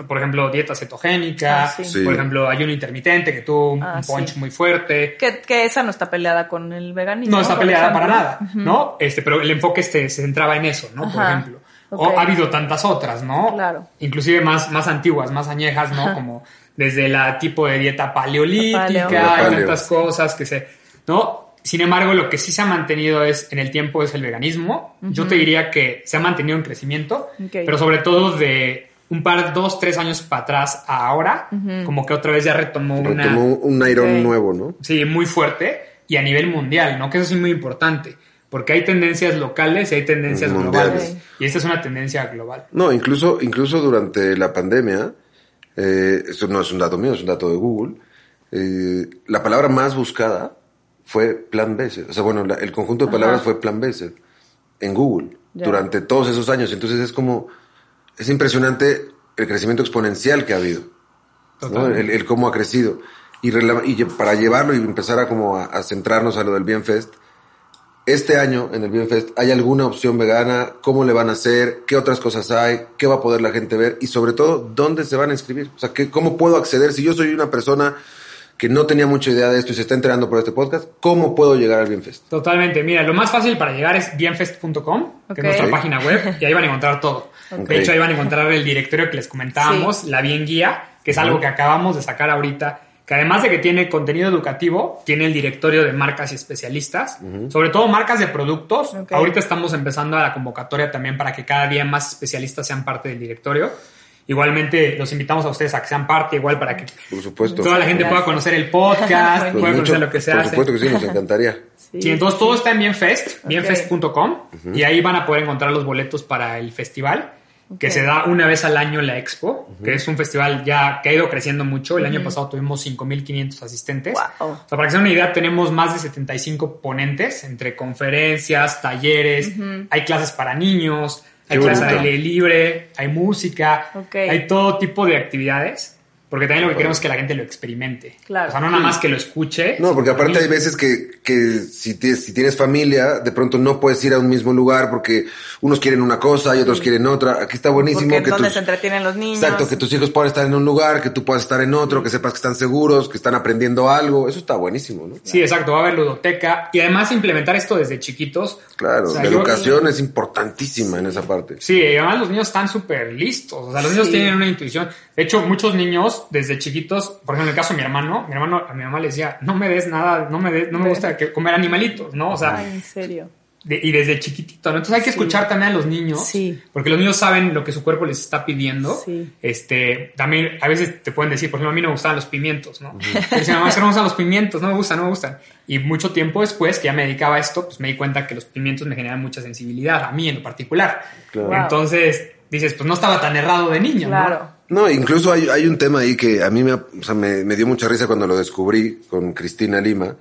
[SPEAKER 3] Por ejemplo, dieta cetogénica,
[SPEAKER 1] Ah, sí.
[SPEAKER 2] Sí.
[SPEAKER 3] por ejemplo, ayuno intermitente, que tuvo un,
[SPEAKER 1] Ah,
[SPEAKER 3] un punch
[SPEAKER 1] sí.
[SPEAKER 3] muy fuerte.
[SPEAKER 1] Que, que esa no está peleada con el veganismo.
[SPEAKER 3] No está
[SPEAKER 1] por
[SPEAKER 3] peleada para nada, ¿no? Este, pero el enfoque este se centraba en eso, ¿no? Por ejemplo. O ha habido tantas otras, ¿no?
[SPEAKER 1] Claro.
[SPEAKER 3] Inclusive más, más antiguas, más añejas, ¿no? Como desde la tipo de dieta paleolítica
[SPEAKER 1] Paleo.
[SPEAKER 3] y tantas cosas que se, ¿no? Sin embargo, lo que sí se ha mantenido es en el tiempo es el veganismo. Yo te diría que se ha mantenido en crecimiento, pero sobre todo de un par, dos, tres años para atrás a ahora, como que otra vez ya retomó una,
[SPEAKER 2] Retomó un airón
[SPEAKER 1] Ok.
[SPEAKER 2] nuevo, ¿no?
[SPEAKER 3] Sí, muy fuerte y a nivel mundial, ¿no? Que eso es muy importante. Porque hay tendencias locales y hay tendencias
[SPEAKER 2] Mundiales.
[SPEAKER 3] globales. Y esta es una tendencia global.
[SPEAKER 2] No, incluso, incluso durante la pandemia, eh, esto no es un dato mío, es un dato de Google, eh, la palabra más buscada fue plan B. O sea, bueno, la- el conjunto de palabras
[SPEAKER 1] Ajá.
[SPEAKER 2] fue plan B en Google
[SPEAKER 1] Ya.
[SPEAKER 2] durante todos esos años. Entonces es como, es impresionante el crecimiento exponencial que ha habido. ¿no? El, el cómo ha crecido. Y, y para llevarlo y empezar a como a, a centrarnos a lo del Bienfest, este año en el Bienfest, ¿hay alguna opción vegana? ¿Cómo le van a hacer? ¿Qué otras cosas hay? ¿Qué va a poder la gente ver? Y sobre todo, ¿dónde se van a inscribir? O sea, ¿qué, ¿cómo puedo acceder? Si yo soy una persona que no tenía mucha idea de esto y se está enterando por este podcast, ¿cómo puedo llegar al Bienfest?
[SPEAKER 3] Totalmente. Mira, lo más fácil para llegar es bienfest.com,
[SPEAKER 1] Ok.
[SPEAKER 3] que es nuestra página web, y ahí van a encontrar todo.
[SPEAKER 2] Ok.
[SPEAKER 3] De hecho, ahí van a encontrar el directorio que les comentábamos, la Bien Guía, que es algo que acabamos de sacar ahorita, que además de que tiene contenido educativo, tiene el directorio de marcas y especialistas, sobre todo marcas de productos. Ahorita estamos empezando a la convocatoria también para que cada día más especialistas sean parte del directorio. Igualmente, los invitamos a ustedes a que sean parte, igual para que
[SPEAKER 2] Por supuesto.
[SPEAKER 3] toda la gente pueda conocer el podcast,
[SPEAKER 1] Pues
[SPEAKER 3] pueda
[SPEAKER 2] mucho-
[SPEAKER 3] conocer lo que se
[SPEAKER 2] por
[SPEAKER 3] hace.
[SPEAKER 2] supuesto que sí, nos encantaría.
[SPEAKER 3] Sí, entonces todo está en Bienfest, bienfest.com, y ahí van a poder encontrar los boletos para el festival, que se da una vez al año en la Expo, que es un festival ya que ha ido creciendo mucho. El año pasado tuvimos 5.500 asistentes.
[SPEAKER 1] Wow.
[SPEAKER 3] O sea, para que se den una idea, tenemos más de 75 ponentes entre conferencias, talleres, hay clases para niños, hay clases al aire libre, hay música, hay todo tipo de actividades. Porque también lo que queremos es que la gente lo experimente.
[SPEAKER 1] Claro.
[SPEAKER 3] O sea, no nada más que lo escuche.
[SPEAKER 2] No, porque aparte hay veces que, que si, tienes, si tienes familia, de pronto no puedes ir a un mismo lugar porque unos quieren una cosa y otros quieren otra. Aquí está buenísimo
[SPEAKER 1] Porque
[SPEAKER 2] que
[SPEAKER 1] donde
[SPEAKER 2] tus,
[SPEAKER 1] se entretienen los niños.
[SPEAKER 2] exacto, que tus hijos puedan estar en un lugar, que tú puedas estar en otro, que sepas que están seguros, que están aprendiendo algo. Eso está buenísimo, ¿no?
[SPEAKER 3] Sí, exacto, va a haber ludoteca y además implementar esto desde chiquitos.
[SPEAKER 2] Claro,
[SPEAKER 3] O sea,
[SPEAKER 2] la
[SPEAKER 3] yo-
[SPEAKER 2] educación es importantísima en esa parte.
[SPEAKER 3] Sí, y además los niños están súper listos, o sea, los niños
[SPEAKER 1] Sí.
[SPEAKER 3] tienen una intuición. De hecho, muchos niños desde chiquitos, por ejemplo, en el caso de mi hermano, mi hermano a mi mamá le decía, no me des nada, no me des, no me gusta que comer animalitos, ¿no? O sea,
[SPEAKER 1] Ay, en serio.
[SPEAKER 3] de- y desde chiquitito, ¿no? Entonces hay que
[SPEAKER 1] Sí.
[SPEAKER 3] escuchar también a los niños,
[SPEAKER 1] Sí.
[SPEAKER 3] porque los niños saben lo que su cuerpo les está pidiendo.
[SPEAKER 1] Sí.
[SPEAKER 3] Este, también a veces te pueden decir, por ejemplo, a mí no me gustaban los pimientos, ¿no? Y dicen, mamá, es que no me gustan los pimientos, no me gustan, no me gustan. Y mucho tiempo después que ya me dedicaba a esto, pues me di cuenta que los pimientos me generan mucha sensibilidad, a mí en lo particular.
[SPEAKER 2] Claro.
[SPEAKER 3] Entonces, dices, pues no estaba tan errado de niño, ¿no?
[SPEAKER 1] Claro.
[SPEAKER 2] No, incluso hay, hay un tema ahí que a mí me, ha- o sea, me, me dio mucha risa cuando lo descubrí con Cristina Lima.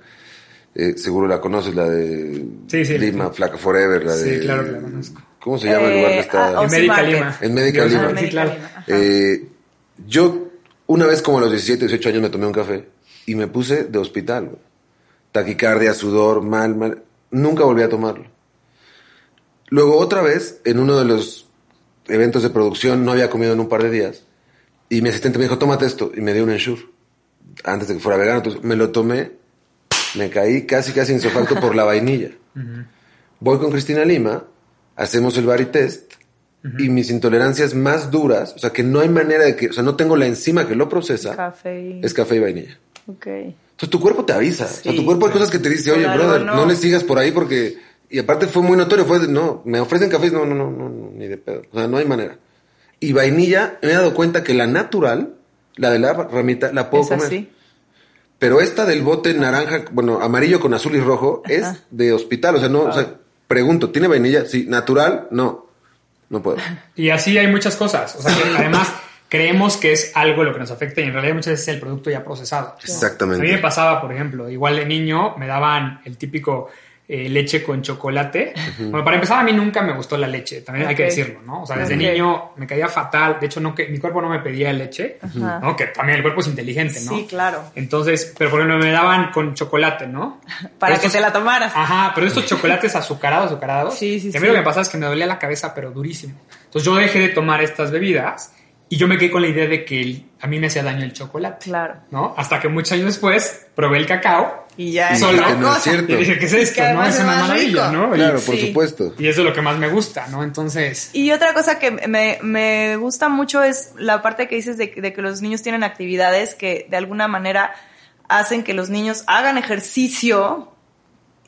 [SPEAKER 2] Eh, seguro la conoces, la de
[SPEAKER 3] Sí, sí.
[SPEAKER 2] Lima, Flaca Forever, la
[SPEAKER 3] Sí,
[SPEAKER 2] de...
[SPEAKER 3] claro que la conozco.
[SPEAKER 2] ¿Cómo se llama el lugar que
[SPEAKER 1] Eh,
[SPEAKER 2] está?
[SPEAKER 1] ah,
[SPEAKER 3] En Médica. Lima.
[SPEAKER 2] En Médica Lima.
[SPEAKER 3] Sí, claro.
[SPEAKER 2] Eh, yo una vez como a los 17, 18 años me tomé un café y me puse de hospital. güey. Taquicardia, sudor, mal, mal. Nunca volví a tomarlo. Luego otra vez, en uno de los eventos de producción, no había comido en un par de días. Y mi asistente me dijo, tómate esto. Y me dio un Ensure. Antes de que fuera vegano. Entonces me lo tomé. Me caí casi, casi insofacto por la vainilla. Voy con Cristina Lima, hacemos el body test y mis intolerancias más duras, o sea que no hay manera de que, o sea, no tengo la enzima que lo procesa,
[SPEAKER 1] Café. y-
[SPEAKER 2] es café y vainilla.
[SPEAKER 1] Ok.
[SPEAKER 2] Entonces tu cuerpo te avisa, o sea,
[SPEAKER 1] Sí.
[SPEAKER 2] tu cuerpo hay cosas que te dice, oye,
[SPEAKER 1] Claro,
[SPEAKER 2] brother, no.
[SPEAKER 1] no.
[SPEAKER 2] le sigas por ahí porque, y aparte fue muy notorio, fue, de, no, me ofrecen café, no, no, no, no, no, ni de pedo, o sea, no hay manera. Y vainilla, me he dado cuenta que la natural, la de la ramita, la puedo
[SPEAKER 1] Es
[SPEAKER 2] comer.
[SPEAKER 1] así.
[SPEAKER 2] Pero esta del bote naranja, bueno, amarillo con azul y rojo, es de hospital. O sea, no, o sea, pregunto, ¿tiene vainilla? Sí, natural, no. No puedo.
[SPEAKER 3] Y así hay muchas cosas. O sea, que además creemos que es algo lo que nos afecta y en realidad muchas veces es el producto ya procesado. A mí me
[SPEAKER 2] Exactamente.
[SPEAKER 3] pasaba, por ejemplo, igual de niño me daban el típico eh, leche con chocolate. Bueno, para empezar, a mí nunca me gustó la leche, también hay que decirlo, ¿no? O sea, desde niño me caía fatal. De hecho, no que, mi cuerpo no me pedía leche. ¿no? Que también el cuerpo es inteligente, ¿no?
[SPEAKER 1] Sí, claro.
[SPEAKER 3] Entonces, pero por ejemplo, me daban con chocolate, ¿no?
[SPEAKER 1] Para que te la tomaras.
[SPEAKER 3] Ajá, pero estos chocolates azucarados, azucarados.
[SPEAKER 1] Sí, sí,
[SPEAKER 3] que a
[SPEAKER 1] sí.
[SPEAKER 3] mí lo que me pasaba es que me dolía la cabeza, pero durísimo. Entonces yo dejé de tomar estas bebidas y yo me quedé con la idea de que el- a mí me hacía daño el chocolate.
[SPEAKER 1] Claro.
[SPEAKER 3] ¿No? Hasta que muchos años después probé el cacao
[SPEAKER 1] Y ya
[SPEAKER 2] Y
[SPEAKER 1] es
[SPEAKER 3] solo.
[SPEAKER 2] que no es
[SPEAKER 1] cosa.
[SPEAKER 2] cierto.
[SPEAKER 3] y dije, ¿qué es esto?
[SPEAKER 1] Que
[SPEAKER 3] ¿No? Es una maravilla,
[SPEAKER 1] rico.
[SPEAKER 3] ¿no? Y-
[SPEAKER 2] Claro, por
[SPEAKER 1] Sí.
[SPEAKER 2] supuesto.
[SPEAKER 3] Y eso es lo que más me gusta, ¿no? Entonces,
[SPEAKER 1] Y otra cosa que me, me gusta mucho es la parte que dices de, de que los niños tienen actividades que de alguna manera hacen que los niños hagan ejercicio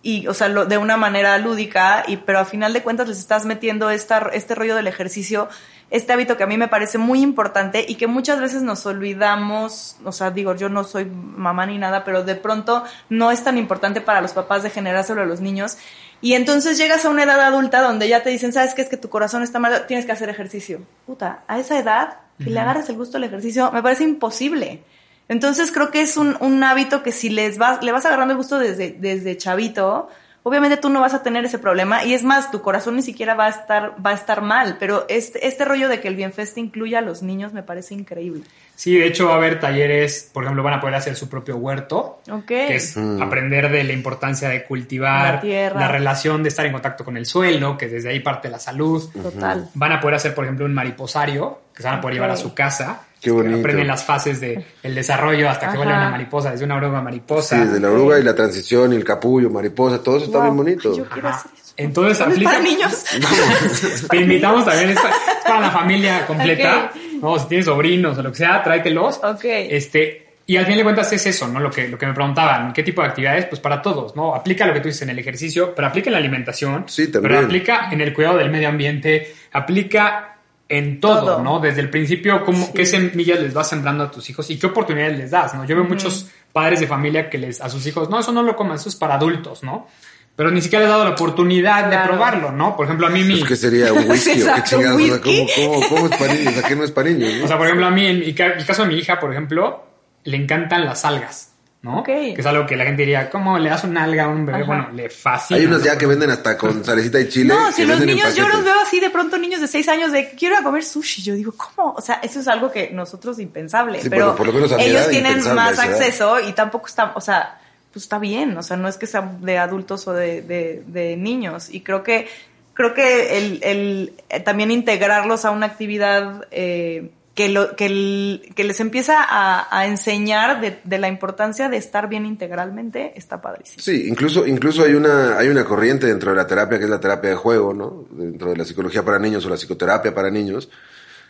[SPEAKER 1] y, o sea, lo- de una manera lúdica, y, pero a final de cuentas les estás metiendo esta, este rollo del ejercicio, este hábito que a mí me parece muy importante y que muchas veces nos olvidamos, o sea, digo, yo no soy mamá ni nada, pero de pronto no es tan importante para los papás de generárselo a los niños. Y entonces llegas a una edad adulta donde ya te dicen, ¿sabes qué? Es que tu corazón está mal, tienes que hacer ejercicio. Puta, a esa edad, que le agarres el gusto al ejercicio, me parece imposible. Entonces creo que es un, un hábito que si les vas, le vas agarrando el gusto desde, desde chavito, obviamente tú no vas a tener ese problema y es más, tu corazón ni siquiera va a estar, va a estar mal, pero este, este rollo de que el Bienfest incluya a los niños me parece increíble.
[SPEAKER 3] Sí, de hecho va a haber talleres, por ejemplo, van a poder hacer su propio huerto,
[SPEAKER 1] Ok.
[SPEAKER 3] que es aprender de la importancia de cultivar,
[SPEAKER 1] La tierra.
[SPEAKER 3] relación de estar en contacto con el suelo, que desde ahí parte la salud.
[SPEAKER 1] Total.
[SPEAKER 3] Van a poder hacer, por ejemplo, un mariposario, que se van a poder llevar a su casa.
[SPEAKER 2] Qué bonito.
[SPEAKER 3] Aprenden las fases del el desarrollo hasta que vuelve una mariposa, desde una oruga mariposa.
[SPEAKER 2] Sí, desde la oruga y la transición y el capullo, mariposa, todo eso está bien bonito.
[SPEAKER 1] Ay, yo quiero hacer eso.
[SPEAKER 3] Entonces
[SPEAKER 1] ¿No es
[SPEAKER 3] aplica.
[SPEAKER 1] para niños?
[SPEAKER 3] Te invitamos también, es para, es para la familia completa. No, si tienes sobrinos o lo que sea, tráetelos.
[SPEAKER 1] Ok.
[SPEAKER 3] Este, y al final de cuentas es eso, ¿no? Lo que, lo que me preguntaban, ¿qué tipo de actividades? Pues para todos, ¿no? Aplica lo que tú dices en el ejercicio, pero aplica en la alimentación.
[SPEAKER 2] Sí, también.
[SPEAKER 3] Pero aplica en el cuidado del medio ambiente, aplica en todo,
[SPEAKER 1] Todo.
[SPEAKER 3] ¿no? Desde el principio, cómo,
[SPEAKER 1] Sí.
[SPEAKER 3] qué semillas les vas sembrando a tus hijos y qué oportunidades les das, ¿no? Yo veo muchos padres de familia que les, a sus hijos, no, eso no lo coman, eso es para adultos, ¿no? Pero ni siquiera les he dado la oportunidad de probarlo, ¿no? Por ejemplo, a mí mi...
[SPEAKER 2] Pues que sería un whisky o qué chingados. O sea. ¿cómo, cómo, cómo es para niños? ¿A qué no es para niños? no?
[SPEAKER 3] O sea, por ejemplo, a mí, en mi, el caso de mi hija, por ejemplo, le encantan las algas, ¿no?
[SPEAKER 1] Ok.
[SPEAKER 3] Que es algo que la gente diría, ¿cómo le das una alga a un bebé?
[SPEAKER 1] Ajá.
[SPEAKER 3] Bueno, le fascina.
[SPEAKER 2] Hay unos
[SPEAKER 3] ¿no?
[SPEAKER 2] ya que venden hasta con salecita y chile.
[SPEAKER 1] No, si los niños, yo los veo así de pronto niños de 6 años de quiero ir a comer sushi. Yo digo, ¿cómo? O sea, eso es algo que nosotros impensable.
[SPEAKER 2] Sí,
[SPEAKER 1] pero
[SPEAKER 2] bueno, por lo menos a mi
[SPEAKER 1] ellos tienen más
[SPEAKER 2] edad.
[SPEAKER 1] acceso y tampoco está, o sea, pues está bien. O sea, no es que sea de adultos o de, de, de niños. Y creo que, creo que el, el eh, también integrarlos a una actividad eh, que, lo, que, el- que les empieza a, a enseñar de, de la importancia de estar bien integralmente está padrísimo.
[SPEAKER 2] Sí, incluso, incluso hay una, hay una corriente dentro de la terapia que es la terapia de juego, ¿no? Dentro de la psicología para niños o la psicoterapia para niños,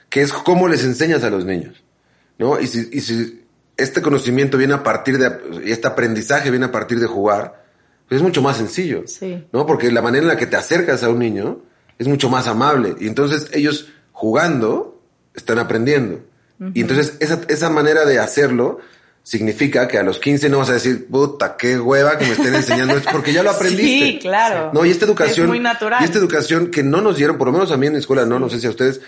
[SPEAKER 2] que es cómo les enseñas a los niños, ¿no? Y si, y si este conocimiento viene a partir de, y este aprendizaje viene a partir de jugar, pues es mucho más sencillo,
[SPEAKER 1] Sí.
[SPEAKER 2] ¿no? Porque la manera en la que te acercas a un niño es mucho más amable. Y entonces ellos jugando están aprendiendo. Y entonces esa, esa manera de hacerlo significa que a los 15 no vas a decir, puta, qué hueva que me estén enseñando esto, porque ya lo aprendiste.
[SPEAKER 1] Sí, claro.
[SPEAKER 2] No, y esta educación.
[SPEAKER 1] Es muy natural.
[SPEAKER 2] Y esta educación que no nos dieron, por lo menos a mí en la escuela, no, no sé si a ustedes,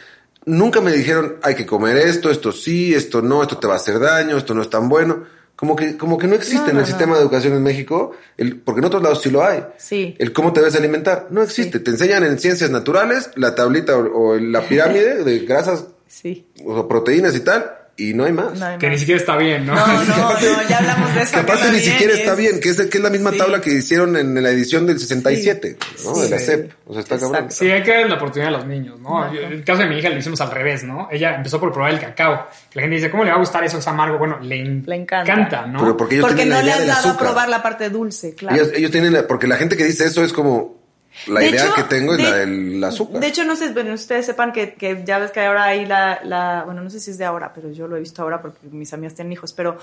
[SPEAKER 2] nunca me dijeron, hay que comer esto, esto sí, esto no, esto te va a hacer daño, esto no es tan bueno. Como que, como que no existe
[SPEAKER 1] No,
[SPEAKER 2] en el
[SPEAKER 1] no.
[SPEAKER 2] sistema de educación en México, el, porque en otros lados sí lo hay.
[SPEAKER 1] Sí.
[SPEAKER 2] El cómo te debes alimentar. No existe.
[SPEAKER 1] Sí.
[SPEAKER 2] Te enseñan en ciencias naturales la tablita o, o la pirámide de grasas
[SPEAKER 1] Sí.
[SPEAKER 2] o proteínas y tal, y no hay más.
[SPEAKER 1] No hay
[SPEAKER 3] Que ni siquiera está bien, ¿no?
[SPEAKER 1] No, no, no, ya hablamos de eso.
[SPEAKER 2] Que aparte ni
[SPEAKER 1] bien,
[SPEAKER 2] siquiera está
[SPEAKER 1] es-
[SPEAKER 2] bien, que es, que es la misma
[SPEAKER 1] Sí.
[SPEAKER 2] tabla que hicieron en la edición del 67, ¿no? De la
[SPEAKER 3] Sí.
[SPEAKER 2] CEP. O sea, está cabrón.
[SPEAKER 1] Exacto.
[SPEAKER 3] Sí, hay que dar la oportunidad a los niños, ¿no? Yo- En el caso de mi hija lo hicimos al revés, ¿no? Ella empezó por probar el cacao. Que la gente dice, ¿cómo le va a gustar eso? Es amargo. Bueno, le, en-
[SPEAKER 1] Le encanta.
[SPEAKER 3] ¿no?
[SPEAKER 2] Pero porque ellos
[SPEAKER 1] Porque
[SPEAKER 2] tienen
[SPEAKER 1] no
[SPEAKER 2] la
[SPEAKER 1] le
[SPEAKER 2] idea
[SPEAKER 1] has
[SPEAKER 2] del
[SPEAKER 1] dado a probar la parte dulce, claro.
[SPEAKER 2] Ellos, ellos tienen la, porque la gente que dice eso es como la
[SPEAKER 1] De
[SPEAKER 2] idea
[SPEAKER 1] hecho,
[SPEAKER 2] que tengo es
[SPEAKER 1] de-
[SPEAKER 2] la del azúcar.
[SPEAKER 1] De hecho, no sé, bueno, ustedes sepan que, que ya ves que ahora hay la, la, bueno, no sé si es de ahora, pero yo lo he visto ahora porque mis amigas tienen hijos, pero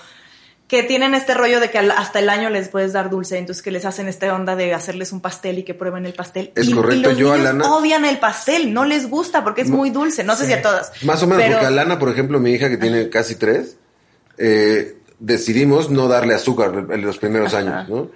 [SPEAKER 1] que tienen este rollo de que hasta el año les puedes dar dulce, entonces que les hacen esta onda de hacerles un pastel y que prueben el pastel.
[SPEAKER 2] Es
[SPEAKER 1] y,
[SPEAKER 2] correcto,
[SPEAKER 1] y los
[SPEAKER 2] yo,
[SPEAKER 1] niños
[SPEAKER 2] Alana-
[SPEAKER 1] odian el pastel, no les gusta porque es muy dulce, no sé si a todas.
[SPEAKER 2] Más o menos,
[SPEAKER 1] pero-
[SPEAKER 2] porque a Lana, por ejemplo, mi hija que tiene casi tres, eh, decidimos no darle azúcar en los primeros
[SPEAKER 1] Ajá.
[SPEAKER 2] años, ¿no?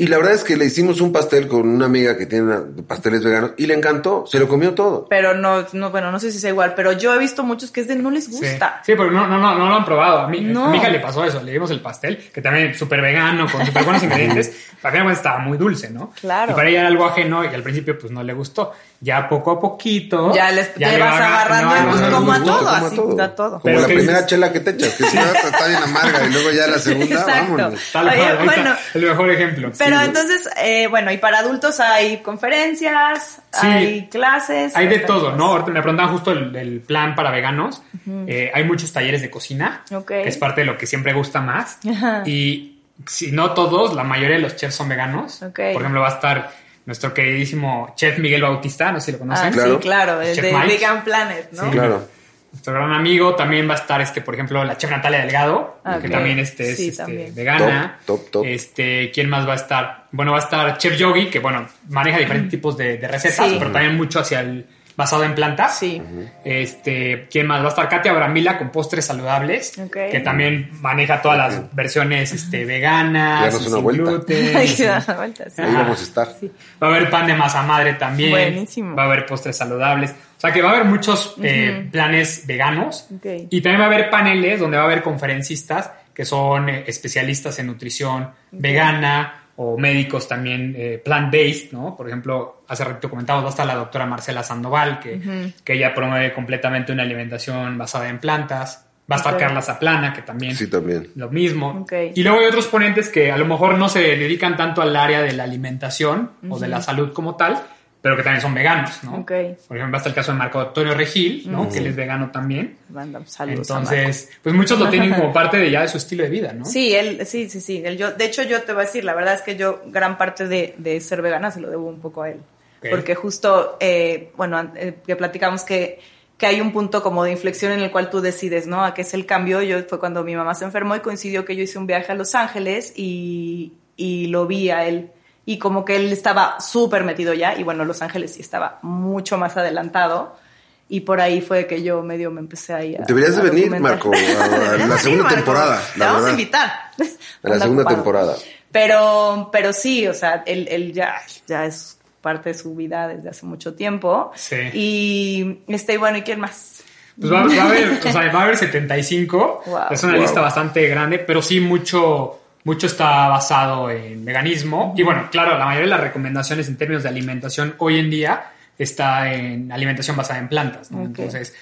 [SPEAKER 2] Y la verdad es que le hicimos un pastel con una amiga que tiene pasteles veganos y le encantó, se lo comió todo.
[SPEAKER 1] Pero no, no, bueno, no sé si sea igual, pero yo he visto muchos que es de no les
[SPEAKER 3] Sí,
[SPEAKER 1] gusta.
[SPEAKER 3] sí, pero no, no, no, no lo han probado. A mí,
[SPEAKER 1] No.
[SPEAKER 3] a mi hija le pasó eso. Le dimos el pastel, que también es súper vegano, con súper buenos ingredientes. Para final estaba muy dulce, ¿no?
[SPEAKER 1] Claro.
[SPEAKER 3] Y para ella era algo ajeno y al principio pues no le gustó. Ya poco a poquito.
[SPEAKER 1] Ya les te
[SPEAKER 3] le
[SPEAKER 1] vas
[SPEAKER 3] va-
[SPEAKER 1] agarrando pues, como a todo,
[SPEAKER 2] como a
[SPEAKER 1] así,
[SPEAKER 2] todo.
[SPEAKER 1] a todo.
[SPEAKER 2] Como
[SPEAKER 3] Pero
[SPEAKER 2] la primera chela que te echas, que si no, está bien amarga y luego ya la segunda,
[SPEAKER 1] Exacto.
[SPEAKER 2] vámonos.
[SPEAKER 3] Tal
[SPEAKER 1] Oye,
[SPEAKER 3] cual, ahí está
[SPEAKER 1] bueno.
[SPEAKER 3] el mejor ejemplo.
[SPEAKER 1] Pero
[SPEAKER 3] Sí.
[SPEAKER 1] entonces, eh, bueno, y para adultos hay conferencias,
[SPEAKER 3] Sí.
[SPEAKER 1] hay clases.
[SPEAKER 3] Hay de todo. ¿no? Ahorita me preguntaban justo el, el plan para veganos. Eh, hay muchos talleres de cocina,
[SPEAKER 1] Ok.
[SPEAKER 3] que es parte de lo que siempre gusta más.
[SPEAKER 1] Ajá.
[SPEAKER 3] Y si no todos, la mayoría de los chefs son veganos.
[SPEAKER 1] Ok.
[SPEAKER 3] Por ejemplo, va a estar nuestro queridísimo chef Miguel Bautista, no sé si lo
[SPEAKER 1] Ah,
[SPEAKER 3] conocen.
[SPEAKER 2] Claro.
[SPEAKER 1] sí, claro, el de
[SPEAKER 3] Mike.
[SPEAKER 1] Vegan Planet, ¿no?
[SPEAKER 3] Sí.
[SPEAKER 2] Claro.
[SPEAKER 3] Nuestro gran amigo. También va a estar, este, por ejemplo, la chef Natalia Delgado, que
[SPEAKER 1] Ok.
[SPEAKER 3] también este, es
[SPEAKER 1] Sí,
[SPEAKER 3] este,
[SPEAKER 1] también.
[SPEAKER 3] vegana.
[SPEAKER 2] Top, top, top.
[SPEAKER 3] Este, ¿quién más va a estar? Bueno, va a estar Chef Yogi, que bueno, maneja diferentes tipos de, de recetas,
[SPEAKER 1] Sí.
[SPEAKER 3] pero también mucho hacia el basado en plantas.
[SPEAKER 1] Sí.
[SPEAKER 3] Este, ¿quién más? Va a estar Katia Bramila con postres saludables, que también maneja todas las versiones este, veganas, sin
[SPEAKER 2] vuelta.
[SPEAKER 3] gluten.
[SPEAKER 1] Hay
[SPEAKER 3] y
[SPEAKER 1] que
[SPEAKER 3] sin-
[SPEAKER 1] dar la vuelta, sí.
[SPEAKER 2] Ahí vamos a estar.
[SPEAKER 3] Va a haber pan de masa madre también.
[SPEAKER 1] Buenísimo.
[SPEAKER 3] Va a haber postres saludables. O sea que va a haber muchos eh, planes veganos. Y también va a haber paneles donde va a haber conferencistas que son eh, especialistas en nutrición vegana o médicos también eh, plant-based, ¿no? Por ejemplo, hace rato comentamos, va a estar la doctora Marcela Sandoval, que, que ella promueve completamente una alimentación basada en plantas. Va a estar. Carla Zaplana, que también
[SPEAKER 2] Sí, también.
[SPEAKER 3] lo mismo. Y luego hay otros ponentes que a lo mejor no se dedican tanto al área de la alimentación o de la salud como tal, pero que también son veganos, ¿no?
[SPEAKER 1] Ok.
[SPEAKER 3] Por ejemplo, está el caso de Marco Antonio Regil, ¿no? Que él es vegano también.
[SPEAKER 1] Saludos.
[SPEAKER 3] Entonces, pues muchos lo tienen como parte de ya de su estilo de vida, ¿no?
[SPEAKER 1] Sí, él, sí, sí, sí. Él, yo, de hecho, yo te voy a decir, la verdad es que yo gran parte de, de ser vegana se lo debo un poco a él. Porque justo, eh, bueno, eh, que platicamos que, que hay un punto como de inflexión en el cual tú decides, ¿no? A qué es el cambio. Yo fue cuando mi mamá se enfermó y coincidió que yo hice un viaje a Los Ángeles y, y lo vi a él. Y como que él estaba súper metido ya, y bueno, Los Ángeles sí estaba mucho más adelantado. Y por ahí fue que yo medio me empecé ahí a.
[SPEAKER 2] Deberías de
[SPEAKER 1] a
[SPEAKER 2] venir. Marco, a- la segunda
[SPEAKER 1] Marco.
[SPEAKER 2] temporada,
[SPEAKER 1] Te vamos a invitar.
[SPEAKER 2] A la segunda
[SPEAKER 1] ocupado.
[SPEAKER 2] temporada.
[SPEAKER 1] Pero, pero sí, o sea, él, él ya, ya es parte de su vida desde hace mucho tiempo.
[SPEAKER 3] Sí.
[SPEAKER 1] Y este, y bueno, ¿y quién más?
[SPEAKER 3] Pues va, va a haber, o sea, va a haber 75.
[SPEAKER 1] Wow.
[SPEAKER 3] Es una
[SPEAKER 2] Wow.
[SPEAKER 3] lista bastante grande, pero sí mucho, mucho está basado en veganismo. Y bueno, claro, la mayoría de las recomendaciones en términos de alimentación hoy en día está en alimentación basada en plantas. Entonces,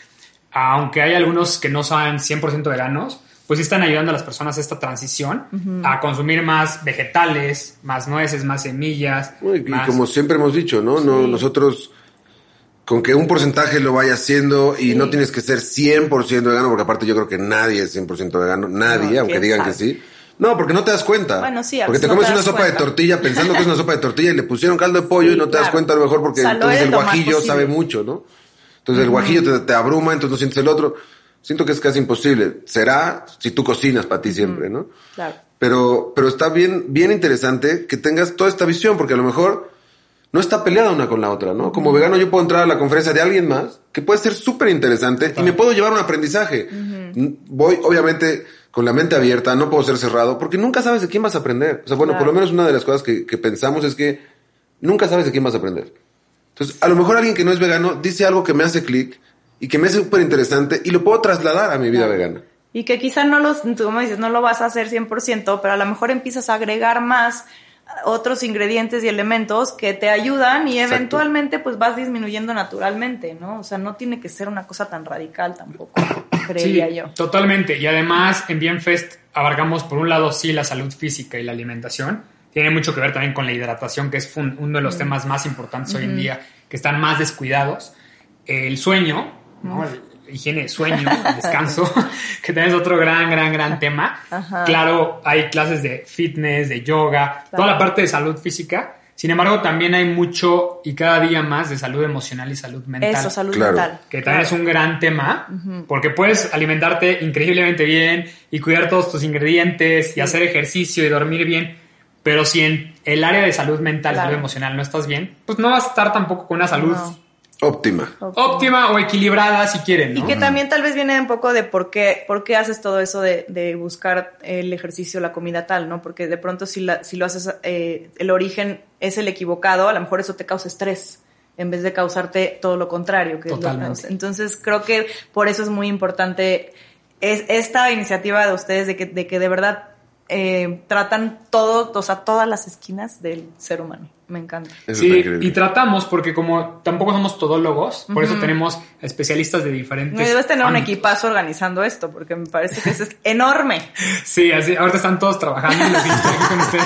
[SPEAKER 3] aunque hay algunos que no son 100% veganos, pues sí están ayudando a las personas a esta transición a consumir más vegetales, más nueces, más semillas.
[SPEAKER 2] Y
[SPEAKER 3] más-
[SPEAKER 2] como siempre hemos dicho, ¿no? no Nosotros, con que un porcentaje lo vaya haciendo y no tienes que ser 100% vegano, porque aparte yo creo que nadie es 100% vegano, nadie,
[SPEAKER 1] No,
[SPEAKER 2] aunque
[SPEAKER 1] ¿quién
[SPEAKER 2] digan que sí. No, porque no te das cuenta.
[SPEAKER 1] Bueno, sí, a
[SPEAKER 2] Porque te
[SPEAKER 1] no
[SPEAKER 2] comes
[SPEAKER 1] te
[SPEAKER 2] una sopa de tortilla pensando que es una sopa de tortilla y le pusieron caldo de pollo
[SPEAKER 1] Sí,
[SPEAKER 2] y no te das cuenta a lo mejor porque
[SPEAKER 1] O sea, lo
[SPEAKER 2] entonces el guajillo
[SPEAKER 1] posible.
[SPEAKER 2] sabe mucho, ¿no? Entonces el guajillo te, te abruma, entonces no sientes el otro. Siento que es casi imposible. Será si tú cocinas para ti siempre, ¿no?
[SPEAKER 1] Claro.
[SPEAKER 2] Pero, pero está bien, bien interesante que tengas toda esta visión, porque a lo mejor no está peleada una con la otra, ¿no? Como vegano yo puedo entrar a la conferencia de alguien más, que puede ser súper interesante, y me puedo llevar un aprendizaje. Voy, obviamente, con la mente abierta, no puedo ser cerrado, porque nunca sabes de quién vas a aprender. O sea, bueno, por
[SPEAKER 1] Claro.
[SPEAKER 2] lo menos una de las cosas que, que pensamos es que nunca sabes de quién vas a aprender. Entonces, a lo mejor alguien que no es vegano dice algo que me hace clic y que me hace súper interesante y lo puedo trasladar a mi vida vegana.
[SPEAKER 1] Y que quizá no los, tú dices, no lo vas a hacer 100%, pero a lo mejor empiezas a agregar más otros ingredientes y elementos que te ayudan y
[SPEAKER 2] Exacto.
[SPEAKER 1] eventualmente pues vas disminuyendo naturalmente, ¿no? O sea, no tiene que ser una cosa tan radical tampoco, creería
[SPEAKER 3] Sí,
[SPEAKER 1] yo.
[SPEAKER 3] Totalmente. Y además en Bienfest abarcamos por un lado sí la salud física y la alimentación. Tiene mucho que ver también con la hidratación, que es uno de los temas más importantes hoy en día, que están más descuidados. El sueño, ¿no? Higiene de sueño, descanso, que también es otro gran, gran, gran tema.
[SPEAKER 1] Ajá.
[SPEAKER 3] Claro, hay clases de fitness, de yoga, toda la parte de salud física. Sin embargo, también hay mucho y cada día más de salud emocional y salud mental
[SPEAKER 1] Eso, salud
[SPEAKER 2] Claro.
[SPEAKER 1] mental.
[SPEAKER 3] que también es un gran tema, porque puedes alimentarte increíblemente bien y cuidar todos tus ingredientes y hacer ejercicio y dormir bien, pero si en el área de salud mental,
[SPEAKER 1] Claro.
[SPEAKER 3] salud emocional no estás bien, pues no vas a estar tampoco con una salud
[SPEAKER 1] No.
[SPEAKER 2] Óptima.
[SPEAKER 3] óptima o equilibrada si quieren, ¿no?
[SPEAKER 1] Y que también tal vez viene un poco de por qué, por qué haces todo eso de, de buscar el ejercicio, la comida tal, ¿no? Porque de pronto si, la, si lo haces, eh, el origen es el equivocado, a lo mejor eso te causa estrés en vez de causarte todo lo contrario. Que es lo-
[SPEAKER 3] Totalmente.
[SPEAKER 1] entonces creo que por eso es muy importante es esta iniciativa de ustedes de que de, que de verdad eh, tratan todo, o sea, todas las esquinas del ser humano. Me encanta.
[SPEAKER 2] Eso
[SPEAKER 3] Sí, y tratamos porque como tampoco somos todólogos, por eso tenemos especialistas de diferentes.
[SPEAKER 1] Me debes tener un
[SPEAKER 3] ámbitos.
[SPEAKER 1] equipazo organizando esto, porque me parece que eso es enorme.
[SPEAKER 3] Sí, así, ahorita están todos trabajando y los con ustedes.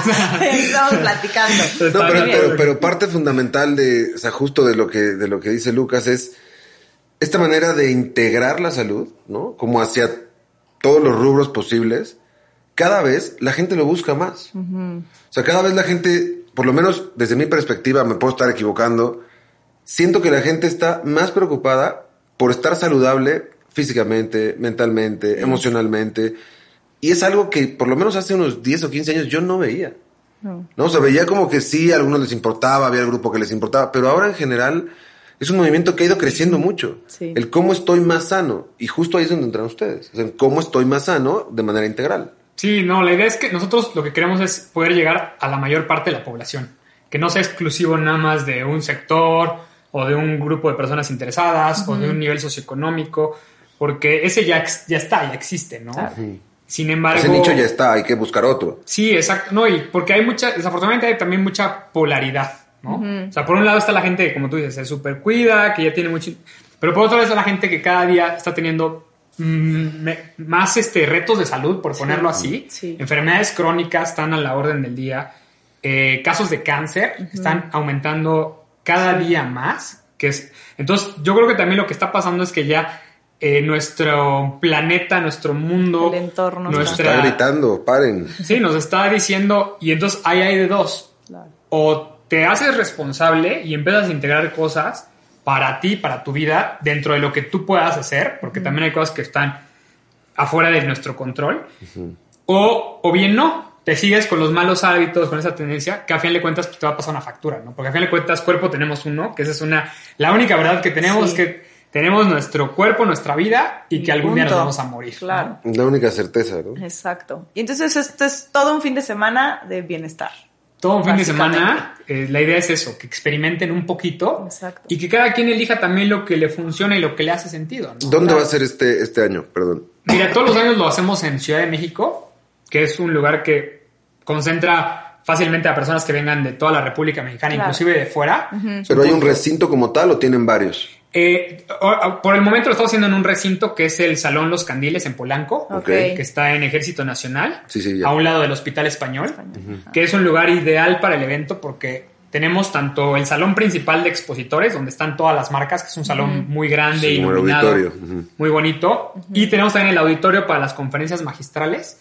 [SPEAKER 1] Estamos platicando.
[SPEAKER 2] No, pero, pero parte fundamental de, o sea, justo de lo que, de lo que dice Lucas es esta manera de integrar la salud, ¿no? Como hacia todos los rubros posibles. Cada vez la gente lo busca más. O sea, cada vez la gente, por lo menos desde mi perspectiva, me puedo estar equivocando, siento que la gente está más preocupada por estar saludable físicamente, mentalmente, emocionalmente. Y es algo que por lo menos hace unos 10 o 15 años yo no veía.
[SPEAKER 1] No.
[SPEAKER 2] ¿no? O sea, veía como que sí, a algunos les importaba, había el grupo que les importaba, pero ahora en general es un movimiento que ha ido creciendo mucho.
[SPEAKER 1] Sí.
[SPEAKER 2] El cómo estoy más sano. Y justo ahí es donde entran ustedes. O sea, en cómo estoy más sano de manera integral.
[SPEAKER 3] Sí, no, la idea es que nosotros lo que queremos es poder llegar a la mayor parte de la población, que no sea exclusivo nada más de un sector o de un grupo de personas interesadas o de un nivel socioeconómico, porque ese ya, ya está, ya existe, ¿no? Sin embargo...
[SPEAKER 2] Ese nicho ya está, hay que buscar otro.
[SPEAKER 3] Sí, exacto. No, y porque hay mucha, desafortunadamente hay también mucha polaridad, ¿no? O sea, por un lado está la gente que, como tú dices, se super cuida, que ya tiene mucho... Pero por otro lado está la gente que cada día está teniendo me- más este, retos de salud, por ponerlo así.
[SPEAKER 1] Sí.
[SPEAKER 3] Enfermedades crónicas están a la orden del día. Eh, casos de cáncer están aumentando cada día más. Que es, entonces, yo creo que también lo que está pasando es que ya eh, nuestro planeta, nuestro mundo,
[SPEAKER 1] El entorno está-
[SPEAKER 3] nuestra,
[SPEAKER 2] Está gritando, paren.
[SPEAKER 3] Sí, nos está diciendo, y entonces ahí hay de dos.
[SPEAKER 1] Claro.
[SPEAKER 3] O te haces responsable y empiezas a integrar cosas para ti, para tu vida, dentro de lo que tú puedas hacer, porque también hay cosas que están afuera de nuestro control. o, o bien no, te sigues con los malos hábitos, con esa tendencia, que a fin de cuentas pues, te va a pasar una factura, ¿no? Porque a fin de cuentas cuerpo tenemos uno, que esa es una, la única verdad que tenemos
[SPEAKER 1] Sí.
[SPEAKER 3] es que tenemos nuestro cuerpo, nuestra vida y que algún día nos vamos a morir. ¿no?
[SPEAKER 1] Claro.
[SPEAKER 2] La única certeza, ¿no?
[SPEAKER 1] Exacto. Y entonces esto es todo un fin de semana de bienestar.
[SPEAKER 3] Todo un fin de semana, eh, la idea es eso, que experimenten un poquito
[SPEAKER 1] Exacto.
[SPEAKER 3] y que cada quien elija también lo que le funciona y lo que le hace sentido. ¿no?
[SPEAKER 2] ¿Dónde
[SPEAKER 1] Claro.
[SPEAKER 2] va a ser este, este año? Perdón.
[SPEAKER 3] Mira, todos los años lo hacemos en Ciudad de México, que es un lugar que concentra fácilmente a personas que vengan de toda la República Mexicana,
[SPEAKER 1] Claro.
[SPEAKER 3] inclusive de fuera.
[SPEAKER 2] ¿Pero hay un recinto como tal o tienen varios?
[SPEAKER 3] Eh, por el momento lo estamos haciendo en un recinto que es el Salón Los Candiles en Polanco, que está en Ejército Nacional,
[SPEAKER 2] Sí, sí, ya.
[SPEAKER 3] a un lado del Hospital Español, que es un lugar ideal para el evento porque tenemos tanto el salón principal de expositores, donde están todas las marcas, que es un salón muy grande,
[SPEAKER 2] Sí, el
[SPEAKER 3] iluminado,
[SPEAKER 2] auditorio. Ujú.
[SPEAKER 3] muy bonito, y tenemos también el auditorio para las conferencias magistrales,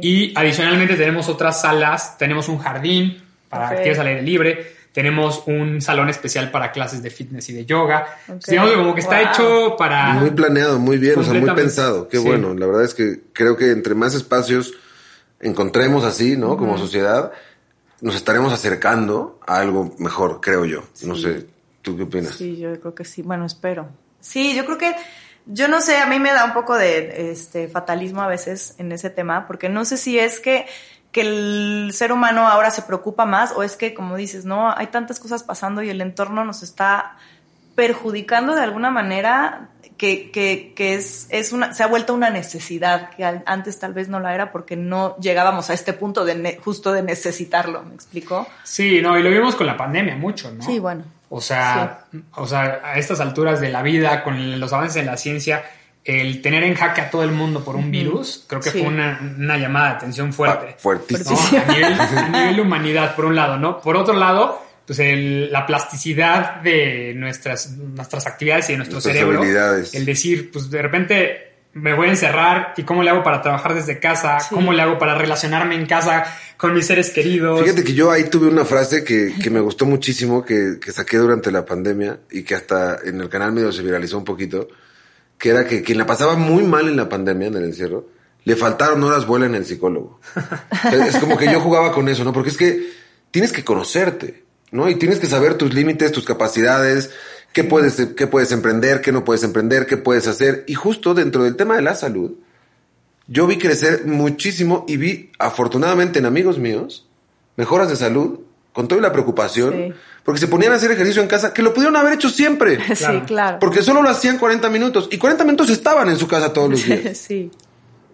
[SPEAKER 3] y adicionalmente tenemos otras salas, tenemos un jardín para
[SPEAKER 1] Ok.
[SPEAKER 3] actividades al aire libre, tenemos un salón especial para clases de fitness y de yoga.
[SPEAKER 1] Ok.
[SPEAKER 3] Digamos que como que está
[SPEAKER 1] Wow.
[SPEAKER 3] hecho para...
[SPEAKER 2] Muy planeado, muy bien, o sea, muy pensado. Qué
[SPEAKER 3] Sí.
[SPEAKER 2] bueno. La verdad es que creo que entre más espacios encontremos así, ¿no? Como sociedad, nos estaremos acercando a algo mejor, creo yo. No sé, ¿tú qué opinas?
[SPEAKER 1] Sí, yo creo que sí. Bueno, espero. Sí, yo creo que, yo no sé, a mí me da un poco de este fatalismo a veces en ese tema, porque no sé si es que, que el ser humano ahora se preocupa más o es que, como dices, no, hay tantas cosas pasando y el entorno nos está perjudicando de alguna manera que, que, que es, es una, se ha vuelto una necesidad que antes tal vez no la era porque no llegábamos a este punto de ne- justo de necesitarlo, ¿me explico?
[SPEAKER 3] Sí, no, y lo vimos con la pandemia mucho, ¿no?
[SPEAKER 1] Sí, bueno.
[SPEAKER 3] O sea, o sea, a estas alturas de la vida, con los avances en la ciencia, el tener en jaque a todo el mundo por un virus, creo que
[SPEAKER 1] Sí.
[SPEAKER 3] fue una, una llamada de atención fuerte.
[SPEAKER 2] Ah, fuertísimo.
[SPEAKER 3] ¿no? A nivel, a nivel humanidad, por un lado, ¿no? Por otro lado, pues el- la plasticidad de nuestras, nuestras actividades y de nuestro
[SPEAKER 2] Nuestras
[SPEAKER 3] cerebro.
[SPEAKER 2] habilidades.
[SPEAKER 3] El decir, pues de repente me voy a encerrar y cómo le hago para trabajar desde casa,
[SPEAKER 1] Sí.
[SPEAKER 3] cómo le hago para relacionarme en casa con mis seres queridos.
[SPEAKER 2] Fíjate que yo ahí tuve una frase que, que me gustó muchísimo, que, que saqué durante la pandemia y que hasta en el canal medio se viralizó un poquito, que era que quien la pasaba muy mal en la pandemia, en el encierro, le faltaron horas vuela en el psicólogo. O sea, es como que yo jugaba con eso, ¿no? Porque es que tienes que conocerte, ¿no? Y tienes que saber tus límites, tus capacidades, qué puedes, qué puedes emprender, qué no puedes emprender, qué puedes hacer. Y justo dentro del tema de la salud, yo vi crecer muchísimo y vi, afortunadamente en amigos míos, mejoras de salud, con toda la preocupación,
[SPEAKER 1] Sí.
[SPEAKER 2] Porque se ponían a hacer ejercicio en casa, que lo pudieron haber hecho siempre,
[SPEAKER 1] Sí,
[SPEAKER 3] Claro.
[SPEAKER 1] claro.
[SPEAKER 2] porque solo lo hacían 40 minutos, y 40 minutos estaban en su casa todos los días.
[SPEAKER 1] sí.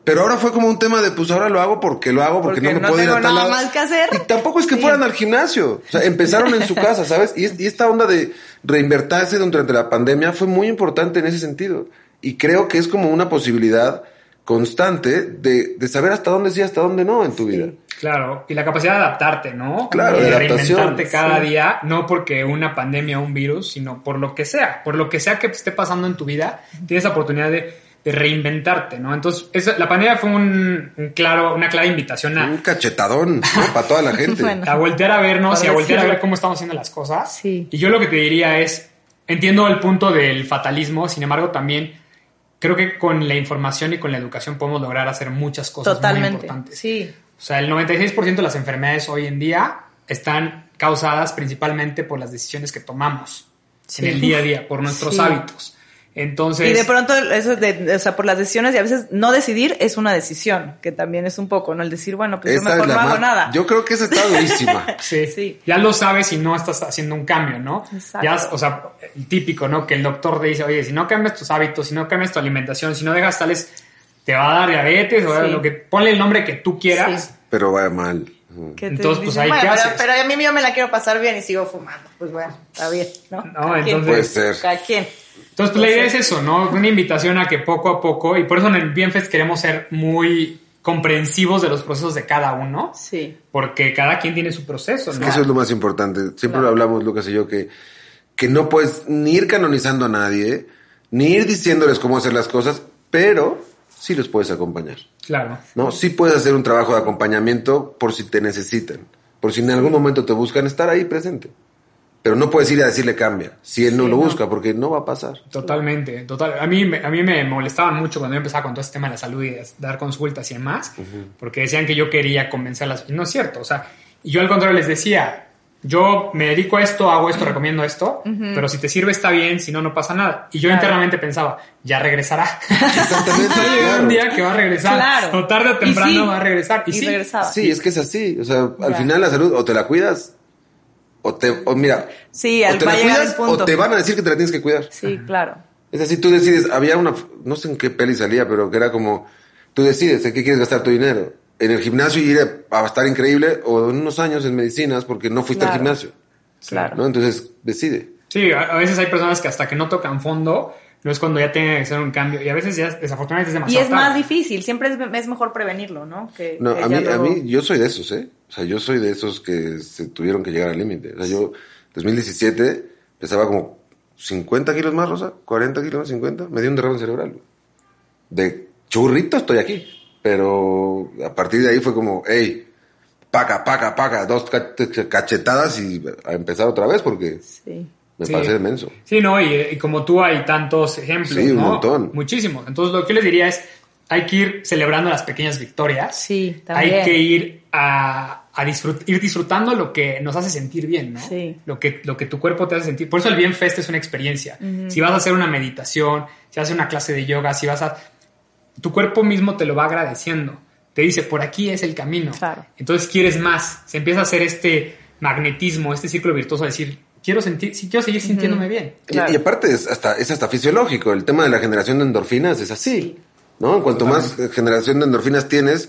[SPEAKER 2] Pero ahora fue como un tema de, pues ahora lo hago porque lo hago, porque,
[SPEAKER 1] Porque
[SPEAKER 2] no me
[SPEAKER 1] no
[SPEAKER 2] puedo ir a
[SPEAKER 1] tengo
[SPEAKER 2] tal
[SPEAKER 1] nada
[SPEAKER 2] lado.
[SPEAKER 1] más que hacer.
[SPEAKER 2] Y tampoco es que
[SPEAKER 1] Sí.
[SPEAKER 2] fueran al gimnasio. O sea, empezaron en su casa, ¿sabes? Y, y esta onda de reinvertirse durante la pandemia fue muy importante en ese sentido. Y creo que es como una posibilidad constante de, de saber hasta dónde sí, hasta dónde no en tu vida.
[SPEAKER 3] Claro, y la capacidad de adaptarte, ¿no?
[SPEAKER 2] Claro,
[SPEAKER 3] de
[SPEAKER 2] de
[SPEAKER 3] reinventarte cada
[SPEAKER 1] Sí.
[SPEAKER 3] día, no porque una pandemia o un virus, sino por lo que sea, por lo que sea que esté pasando en tu vida, tienes la oportunidad de, de reinventarte, ¿no? Entonces, esa- la pandemia fue un, un claro, una clara invitación a,
[SPEAKER 2] Un cachetadón ¿no? para toda la gente.
[SPEAKER 1] Bueno.
[SPEAKER 3] a voltear a vernos y a voltear a ver cómo estamos haciendo las cosas.
[SPEAKER 1] Sí.
[SPEAKER 3] Y yo lo que te diría es, entiendo el punto del fatalismo, sin embargo, también creo que con la información y con la educación podemos lograr hacer muchas cosas muy importantes.
[SPEAKER 1] Sí.
[SPEAKER 3] O sea, el 96% de las enfermedades hoy en día están causadas principalmente por las decisiones que tomamos
[SPEAKER 1] Sí.
[SPEAKER 3] en el día a día, por nuestros
[SPEAKER 1] Sí.
[SPEAKER 3] hábitos. Entonces,
[SPEAKER 1] Y de pronto, eso de, o sea, por las decisiones y a veces no decidir es una decisión, que también es un poco, ¿no? El decir, bueno, pues yo mejor no hago nada.
[SPEAKER 2] Yo creo que esa está durísima.
[SPEAKER 3] sí,
[SPEAKER 1] Sí.
[SPEAKER 3] ya lo sabes y no estás haciendo un cambio, ¿no?
[SPEAKER 1] Exacto.
[SPEAKER 3] Ya, o sea, el típico, ¿no? Que el doctor te dice, oye, si no cambias tus hábitos, si no cambias tu alimentación, si no dejas tales, te va a dar diabetes o
[SPEAKER 1] Sí.
[SPEAKER 3] lo que, ponle el nombre que tú quieras.
[SPEAKER 1] Sí.
[SPEAKER 2] pero va mal.
[SPEAKER 1] Que
[SPEAKER 3] Entonces, pues, ahí,
[SPEAKER 1] bueno,
[SPEAKER 3] ¿qué
[SPEAKER 1] pero,
[SPEAKER 3] haces?
[SPEAKER 1] pero a mí yo me la quiero pasar bien y sigo fumando. Pues bueno, está bien, ¿no?
[SPEAKER 3] No, entonces-
[SPEAKER 2] Puede ser.
[SPEAKER 1] Quien.
[SPEAKER 3] Entonces, pues, la idea es eso, ¿no? Una invitación a que poco a poco, y por eso en el Bienfest queremos ser muy comprensivos de los procesos de cada uno,
[SPEAKER 1] Sí.
[SPEAKER 3] porque cada quien tiene su proceso,
[SPEAKER 2] Es
[SPEAKER 3] ¿no?
[SPEAKER 2] que eso es lo más importante. Siempre
[SPEAKER 1] Claro.
[SPEAKER 2] lo hablamos, Lucas y yo, que, que no puedes ni ir canonizando a nadie, ni ir diciéndoles cómo hacer las cosas, pero sí los puedes acompañar.
[SPEAKER 3] Claro.
[SPEAKER 2] ¿no? Sí puedes hacer un trabajo de acompañamiento por si te necesitan, por si en algún momento te buscan, estar ahí presente. Pero no puedes ir a decirle cambia, si él no
[SPEAKER 1] Sí,
[SPEAKER 2] lo
[SPEAKER 1] no.
[SPEAKER 2] busca, porque no va a pasar.
[SPEAKER 3] Totalmente, total. A mí, me- a mí me molestaban mucho cuando yo empezaba con todo este tema de la salud y de dar consultas y demás, porque decían que yo quería convencerlas. Y no es cierto, o sea, yo al contrario les decía, yo me dedico a esto, hago esto, recomiendo esto, pero si te sirve está bien, si no, no pasa nada. Y yo
[SPEAKER 1] Claro.
[SPEAKER 3] internamente pensaba, ya regresará.
[SPEAKER 2] Exactamente.
[SPEAKER 3] Va a llegar
[SPEAKER 2] claro.
[SPEAKER 3] un día que va a regresar,
[SPEAKER 1] Claro.
[SPEAKER 3] o tarde o temprano
[SPEAKER 1] sí.
[SPEAKER 3] va a regresar. Y,
[SPEAKER 1] Y
[SPEAKER 3] sí,
[SPEAKER 1] regresaba.
[SPEAKER 2] Sí, es que es así. O sea, al
[SPEAKER 1] Ya.
[SPEAKER 2] final la salud o te la cuidas o te, o mira,
[SPEAKER 1] Sí,
[SPEAKER 2] o
[SPEAKER 1] al-
[SPEAKER 2] te la cuidas
[SPEAKER 1] punto.
[SPEAKER 2] o te van a decir que te la tienes que cuidar.
[SPEAKER 1] Sí, claro.
[SPEAKER 2] Es así, tú decides, había una, no sé en qué peli salía, pero que era como, tú decides en qué quieres gastar tu dinero. En el gimnasio y ir a, a estar increíble o en unos años en medicinas porque no fuiste
[SPEAKER 1] Claro.
[SPEAKER 2] al gimnasio.
[SPEAKER 1] Claro.
[SPEAKER 2] ¿no? Entonces, decide.
[SPEAKER 3] Sí, a, a veces hay personas que hasta que no tocan fondo, no es cuando ya tienen que hacer un cambio. Y a veces ya desafortunadamente es
[SPEAKER 1] Y
[SPEAKER 3] demasiado
[SPEAKER 1] es más difícil, siempre es, es mejor prevenirlo, ¿no? Que,
[SPEAKER 2] No,
[SPEAKER 1] que
[SPEAKER 2] a mí, a mí, yo soy de esos, ¿eh? O sea, yo soy de esos que se tuvieron que llegar al límite. O sea, yo, 2017, pesaba como 50 kilos más, Rosa, 40 kilos más, 50, me dio un derrame cerebral. De churrito estoy aquí. Pero a partir de ahí fue como, hey, paca, paca, paca, dos cach- cachetadas y a empezar otra vez porque
[SPEAKER 1] Sí.
[SPEAKER 2] me
[SPEAKER 3] Sí.
[SPEAKER 2] pasé de menso.
[SPEAKER 3] Sí, no, y, y como tú hay tantos ejemplos,
[SPEAKER 2] Sí, un
[SPEAKER 3] ¿no?
[SPEAKER 2] montón.
[SPEAKER 3] Muchísimos. Entonces, lo que yo les diría es, hay que ir celebrando las pequeñas victorias.
[SPEAKER 1] Sí, también.
[SPEAKER 3] Hay que ir a, a disfrut- ir disfrutando lo que nos hace sentir bien, ¿no?
[SPEAKER 1] Sí.
[SPEAKER 3] Lo que, lo que tu cuerpo te hace sentir. Por eso el Bien Fest es una experiencia. Si vas a hacer una meditación, si vas a hacer una clase de yoga, si vas a... Tu cuerpo mismo te lo va agradeciendo. Te dice, por aquí es el camino.
[SPEAKER 1] Claro.
[SPEAKER 3] Entonces quieres más. Se empieza a hacer este magnetismo, este círculo virtuoso de decir, quiero sentir, sí, quiero seguir sintiéndome bien.
[SPEAKER 2] Y-
[SPEAKER 1] Claro.
[SPEAKER 2] Y, aparte es hasta, es hasta fisiológico, el tema de la generación de endorfinas es así, ¿no? Cuanto más generación de endorfinas tienes,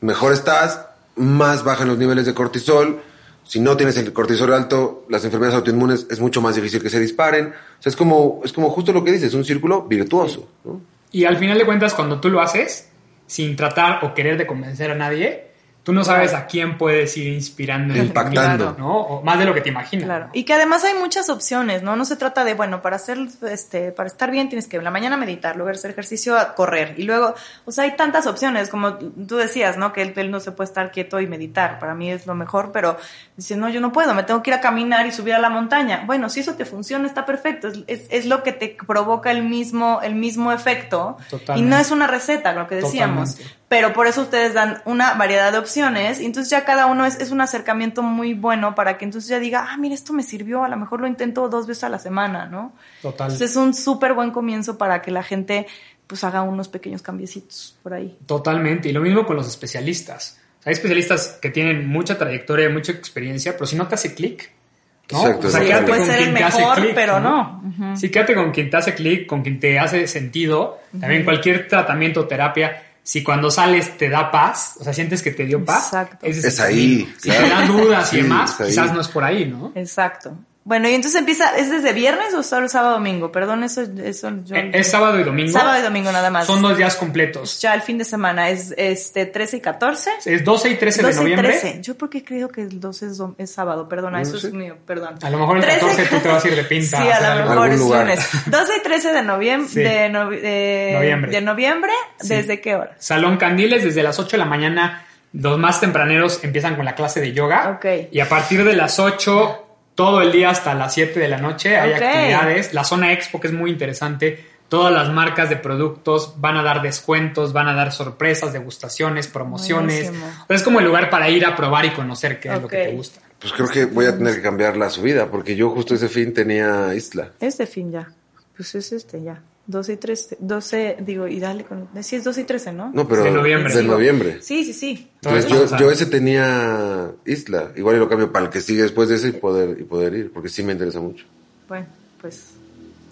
[SPEAKER 2] mejor estás, más bajan los niveles de cortisol. Si no tienes el cortisol alto, las enfermedades autoinmunes es mucho más difícil que se disparen. O sea, es como, es como justo lo que dices, un círculo virtuoso, ¿no?
[SPEAKER 3] Y al final de cuentas, cuando tú lo haces, sin tratar o querer de convencer a nadie, tú no sabes a quién puedes ir inspirando.
[SPEAKER 2] Impactando.
[SPEAKER 3] ¿no? O más de lo que te imaginas.
[SPEAKER 1] Claro.
[SPEAKER 3] ¿no?
[SPEAKER 1] Y que además hay muchas opciones, ¿no? No se trata de, bueno, para hacer, este, para estar bien tienes que en la mañana meditar, luego hacer ejercicio, correr. Y luego, o sea, hay tantas opciones, como tú decías, ¿no? Que él, él no se puede estar quieto y meditar. Para mí es lo mejor, pero dice, no, yo no puedo, me tengo que ir a caminar y subir a la montaña. Bueno, si eso te funciona, está perfecto. Es, es, es lo que te provoca el mismo, el mismo efecto.
[SPEAKER 3] Totalmente.
[SPEAKER 1] Y no es una receta, lo que decíamos.
[SPEAKER 3] Totalmente.
[SPEAKER 1] Pero por eso ustedes dan una variedad de opciones y entonces ya cada uno es, es un acercamiento muy bueno para que entonces ya diga, ah, mira, esto me sirvió, a lo mejor lo intento dos veces a la semana, ¿no?
[SPEAKER 3] Total.
[SPEAKER 1] Entonces es un súper buen comienzo para que la gente pues haga unos pequeños cambiecitos por ahí.
[SPEAKER 3] Totalmente. Y lo mismo con los especialistas. O sea, hay especialistas que tienen mucha trayectoria, mucha experiencia, pero si no te hace clic, ¿no?
[SPEAKER 2] Exacto,
[SPEAKER 3] O sea,
[SPEAKER 2] Sí,
[SPEAKER 3] quédate
[SPEAKER 1] puede
[SPEAKER 3] con
[SPEAKER 1] ser el
[SPEAKER 3] quien te hace
[SPEAKER 1] mejor,
[SPEAKER 3] clic,
[SPEAKER 1] pero no.
[SPEAKER 3] Sí, quédate con quien te hace clic, con quien te hace sentido. También cualquier tratamiento o terapia, si cuando sales te da paz, o sea, sientes que te dio paz,
[SPEAKER 1] Exacto.
[SPEAKER 2] Es ahí.
[SPEAKER 3] Si
[SPEAKER 2] claro.
[SPEAKER 3] te dan dudas
[SPEAKER 2] Sí,
[SPEAKER 3] y demás, quizás no es por ahí, ¿no?
[SPEAKER 1] Exacto. Bueno, y entonces empieza, ¿es desde viernes o solo sábado domingo? Perdón, eso, eso yo...
[SPEAKER 3] Eh, Es sábado y domingo.
[SPEAKER 1] Sábado y domingo nada más.
[SPEAKER 3] Son dos días completos.
[SPEAKER 1] Ya el fin de semana es este 13 y 14.
[SPEAKER 3] Es 12 y 13 de
[SPEAKER 1] 12 y
[SPEAKER 3] noviembre.
[SPEAKER 1] 13. Yo porque creo que el 12 es, es sábado, perdona,
[SPEAKER 2] No
[SPEAKER 1] eso
[SPEAKER 2] sé.
[SPEAKER 1] es mío, perdón.
[SPEAKER 3] A lo mejor el
[SPEAKER 1] 13
[SPEAKER 3] 14 tú te vas a ir de pinta.
[SPEAKER 1] Sí,
[SPEAKER 3] a
[SPEAKER 1] lo mejor es lunes. 12 y 13 de noviembre.
[SPEAKER 3] Sí.
[SPEAKER 1] De, novi- de-
[SPEAKER 3] Noviembre.
[SPEAKER 1] de noviembre,
[SPEAKER 3] Sí.
[SPEAKER 1] ¿desde qué hora?
[SPEAKER 3] Salón Candiles, desde las 8 de la mañana, los más tempraneros empiezan con la clase de yoga.
[SPEAKER 1] Ok.
[SPEAKER 3] Y a partir de las 8, todo el día hasta las 7 de la noche, hay actividades. La zona expo, que es muy interesante, todas las marcas de productos van a dar descuentos, van a dar sorpresas, degustaciones, promociones.
[SPEAKER 1] Buenísimo.
[SPEAKER 3] Es como el lugar para ir a probar y conocer qué es lo que te gusta.
[SPEAKER 2] Pues creo que voy a tener que cambiar la subida, porque yo justo ese fin tenía Isla.
[SPEAKER 1] Este fin ya. Pues es este ya. 12 y 13. 12, digo, y dale con. Sí, es 12 y 13, ¿no?
[SPEAKER 2] No, pero
[SPEAKER 3] De noviembre.
[SPEAKER 2] de noviembre.
[SPEAKER 1] Sí, sí, sí.
[SPEAKER 2] Entonces yo, ese tenía Isla. Igual y lo cambio para el que sigue después de ese y poder, y poder ir, porque sí me interesa mucho.
[SPEAKER 1] Bueno, pues,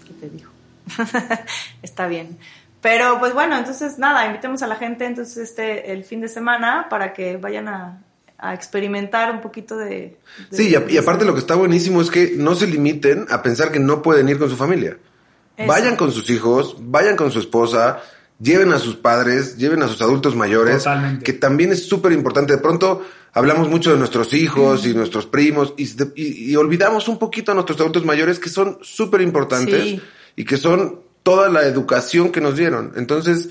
[SPEAKER 1] ¿qué te digo? Está bien. Pero pues bueno, entonces nada, invitemos a la gente entonces este el fin de semana para que vayan a, a experimentar un poquito de... de-
[SPEAKER 2] Sí, y, a- y aparte lo que está buenísimo es que no se limiten a pensar que no pueden ir con su familia.
[SPEAKER 1] Eso.
[SPEAKER 2] Vayan con sus hijos, vayan con su esposa, lleven a sus padres, lleven a sus adultos mayores,
[SPEAKER 3] Totalmente.
[SPEAKER 2] que también es súper importante. De pronto hablamos mucho de nuestros hijos y nuestros primos y, de- y- y olvidamos un poquito a nuestros adultos mayores que son súper importantes
[SPEAKER 1] Sí.
[SPEAKER 2] y que son toda la educación que nos dieron. Entonces,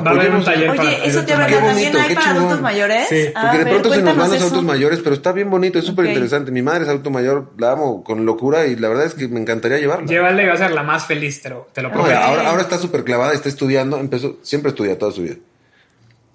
[SPEAKER 3] Va a haber un
[SPEAKER 2] apoyemos-
[SPEAKER 3] taller para
[SPEAKER 1] Oye, eso te
[SPEAKER 3] mayores.
[SPEAKER 1] ¿también
[SPEAKER 2] bonito,
[SPEAKER 1] hay para
[SPEAKER 2] chingón.
[SPEAKER 1] adultos mayores?
[SPEAKER 3] Sí,
[SPEAKER 1] Ah,
[SPEAKER 2] Porque de pronto se nos van los adultos mayores, pero está bien bonito, es súper interesante. Mi madre es adulto mayor, la amo con locura y la verdad es que me encantaría llevarla.
[SPEAKER 3] Llévala y va a ser la más feliz, te lo, te lo
[SPEAKER 2] No,
[SPEAKER 3] prometo.
[SPEAKER 2] ahora, ahora está súper clavada, está estudiando, empezó, siempre estudia toda su vida.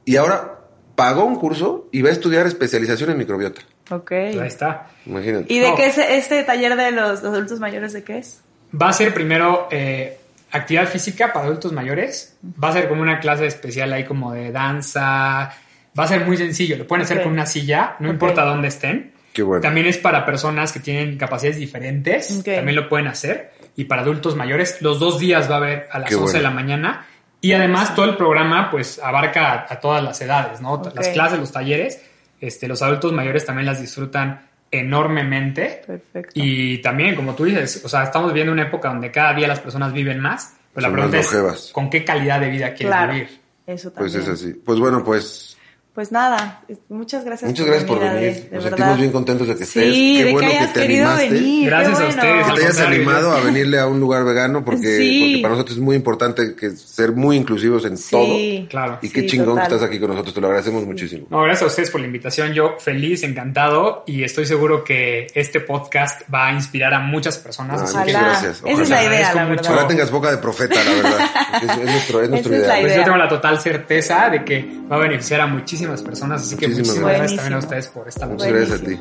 [SPEAKER 2] Y ahora pagó un curso y va a estudiar especialización en microbiota.
[SPEAKER 1] Ok.
[SPEAKER 3] Ahí está.
[SPEAKER 2] Imagínate.
[SPEAKER 1] ¿Y de qué es este taller de los adultos mayores de qué es?
[SPEAKER 3] Va a ser primero eh, actividad física para adultos mayores. Va a ser como una clase especial ahí como de danza. Va a ser muy sencillo. Lo pueden hacer con una silla, no importa dónde estén.
[SPEAKER 2] Qué bueno.
[SPEAKER 3] También es para personas que tienen capacidades diferentes.
[SPEAKER 1] Ok.
[SPEAKER 3] También lo pueden hacer. Y para adultos mayores, los dos días va a haber a las
[SPEAKER 2] Qué
[SPEAKER 3] 11 de la mañana. Y además todo el programa pues abarca a, a todas las edades, ¿no? Las clases, los talleres. Este, los adultos mayores también las disfrutan enormemente.
[SPEAKER 1] Perfecto.
[SPEAKER 3] Y también, como tú dices, o sea, estamos viviendo una época donde cada día las personas viven más. Pero la pregunta es. ¿con qué calidad de vida quieres
[SPEAKER 1] claro.
[SPEAKER 3] vivir?
[SPEAKER 1] Eso
[SPEAKER 2] Pues
[SPEAKER 1] también.
[SPEAKER 2] es así. Pues bueno, pues
[SPEAKER 1] Pues nada, muchas gracias.
[SPEAKER 2] muchas gracias por venir.
[SPEAKER 1] de
[SPEAKER 2] Nos
[SPEAKER 1] verdad.
[SPEAKER 2] sentimos bien contentos de que estés.
[SPEAKER 1] Sí,
[SPEAKER 2] Qué
[SPEAKER 1] de
[SPEAKER 2] bueno
[SPEAKER 1] que
[SPEAKER 2] te
[SPEAKER 1] querido
[SPEAKER 2] animaste.
[SPEAKER 1] venir.
[SPEAKER 3] Gracias a ustedes.
[SPEAKER 2] Que te hayas animado a venirle a un lugar vegano porque,
[SPEAKER 1] Sí.
[SPEAKER 2] porque para nosotros es muy importante que ser muy inclusivos en
[SPEAKER 1] Sí.
[SPEAKER 2] todo.
[SPEAKER 3] Claro.
[SPEAKER 2] Y qué
[SPEAKER 1] Sí,
[SPEAKER 2] chingón
[SPEAKER 1] total.
[SPEAKER 2] que estás aquí con nosotros, te lo agradecemos muchísimo.
[SPEAKER 3] No, gracias a ustedes por la invitación. Yo feliz, encantado y estoy seguro que este podcast va a inspirar a muchas personas.
[SPEAKER 2] Ah, muchas
[SPEAKER 1] Ojalá.
[SPEAKER 2] gracias,
[SPEAKER 1] Esa es la idea, la
[SPEAKER 3] mucho.
[SPEAKER 1] verdad.
[SPEAKER 2] Ojalá tengas boca de profeta, la verdad. Es, es nuestro, es nuestro
[SPEAKER 1] Esa es la.
[SPEAKER 3] Pues
[SPEAKER 1] idea.
[SPEAKER 3] yo tengo la total certeza de que va a beneficiar a muchísimas personas, así que
[SPEAKER 2] Muchísimas
[SPEAKER 3] muchísimas gracias
[SPEAKER 1] gracias.
[SPEAKER 3] también a ustedes por esta
[SPEAKER 2] Muchas gracias a ti.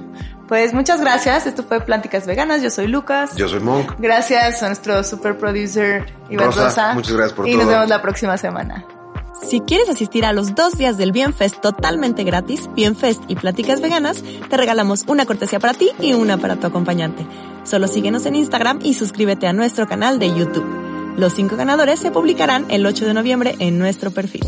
[SPEAKER 1] Pues muchas gracias. Esto fue Plánticas Veganas. Yo soy Lucas.
[SPEAKER 2] Yo soy Monk.
[SPEAKER 1] Gracias a nuestro super producer Iván
[SPEAKER 2] Rosa,
[SPEAKER 1] Rosa.
[SPEAKER 2] muchas gracias por
[SPEAKER 1] y
[SPEAKER 2] todo.
[SPEAKER 1] nos vemos la próxima semana.
[SPEAKER 4] Si quieres asistir a los dos días del Bienfest totalmente gratis, Bienfest y Pláticas Veganas, te regalamos una cortesía para ti y una para tu acompañante. Solo síguenos en Instagram y suscríbete a nuestro canal de YouTube. Los cinco ganadores se publicarán el 8 de noviembre en nuestro perfil.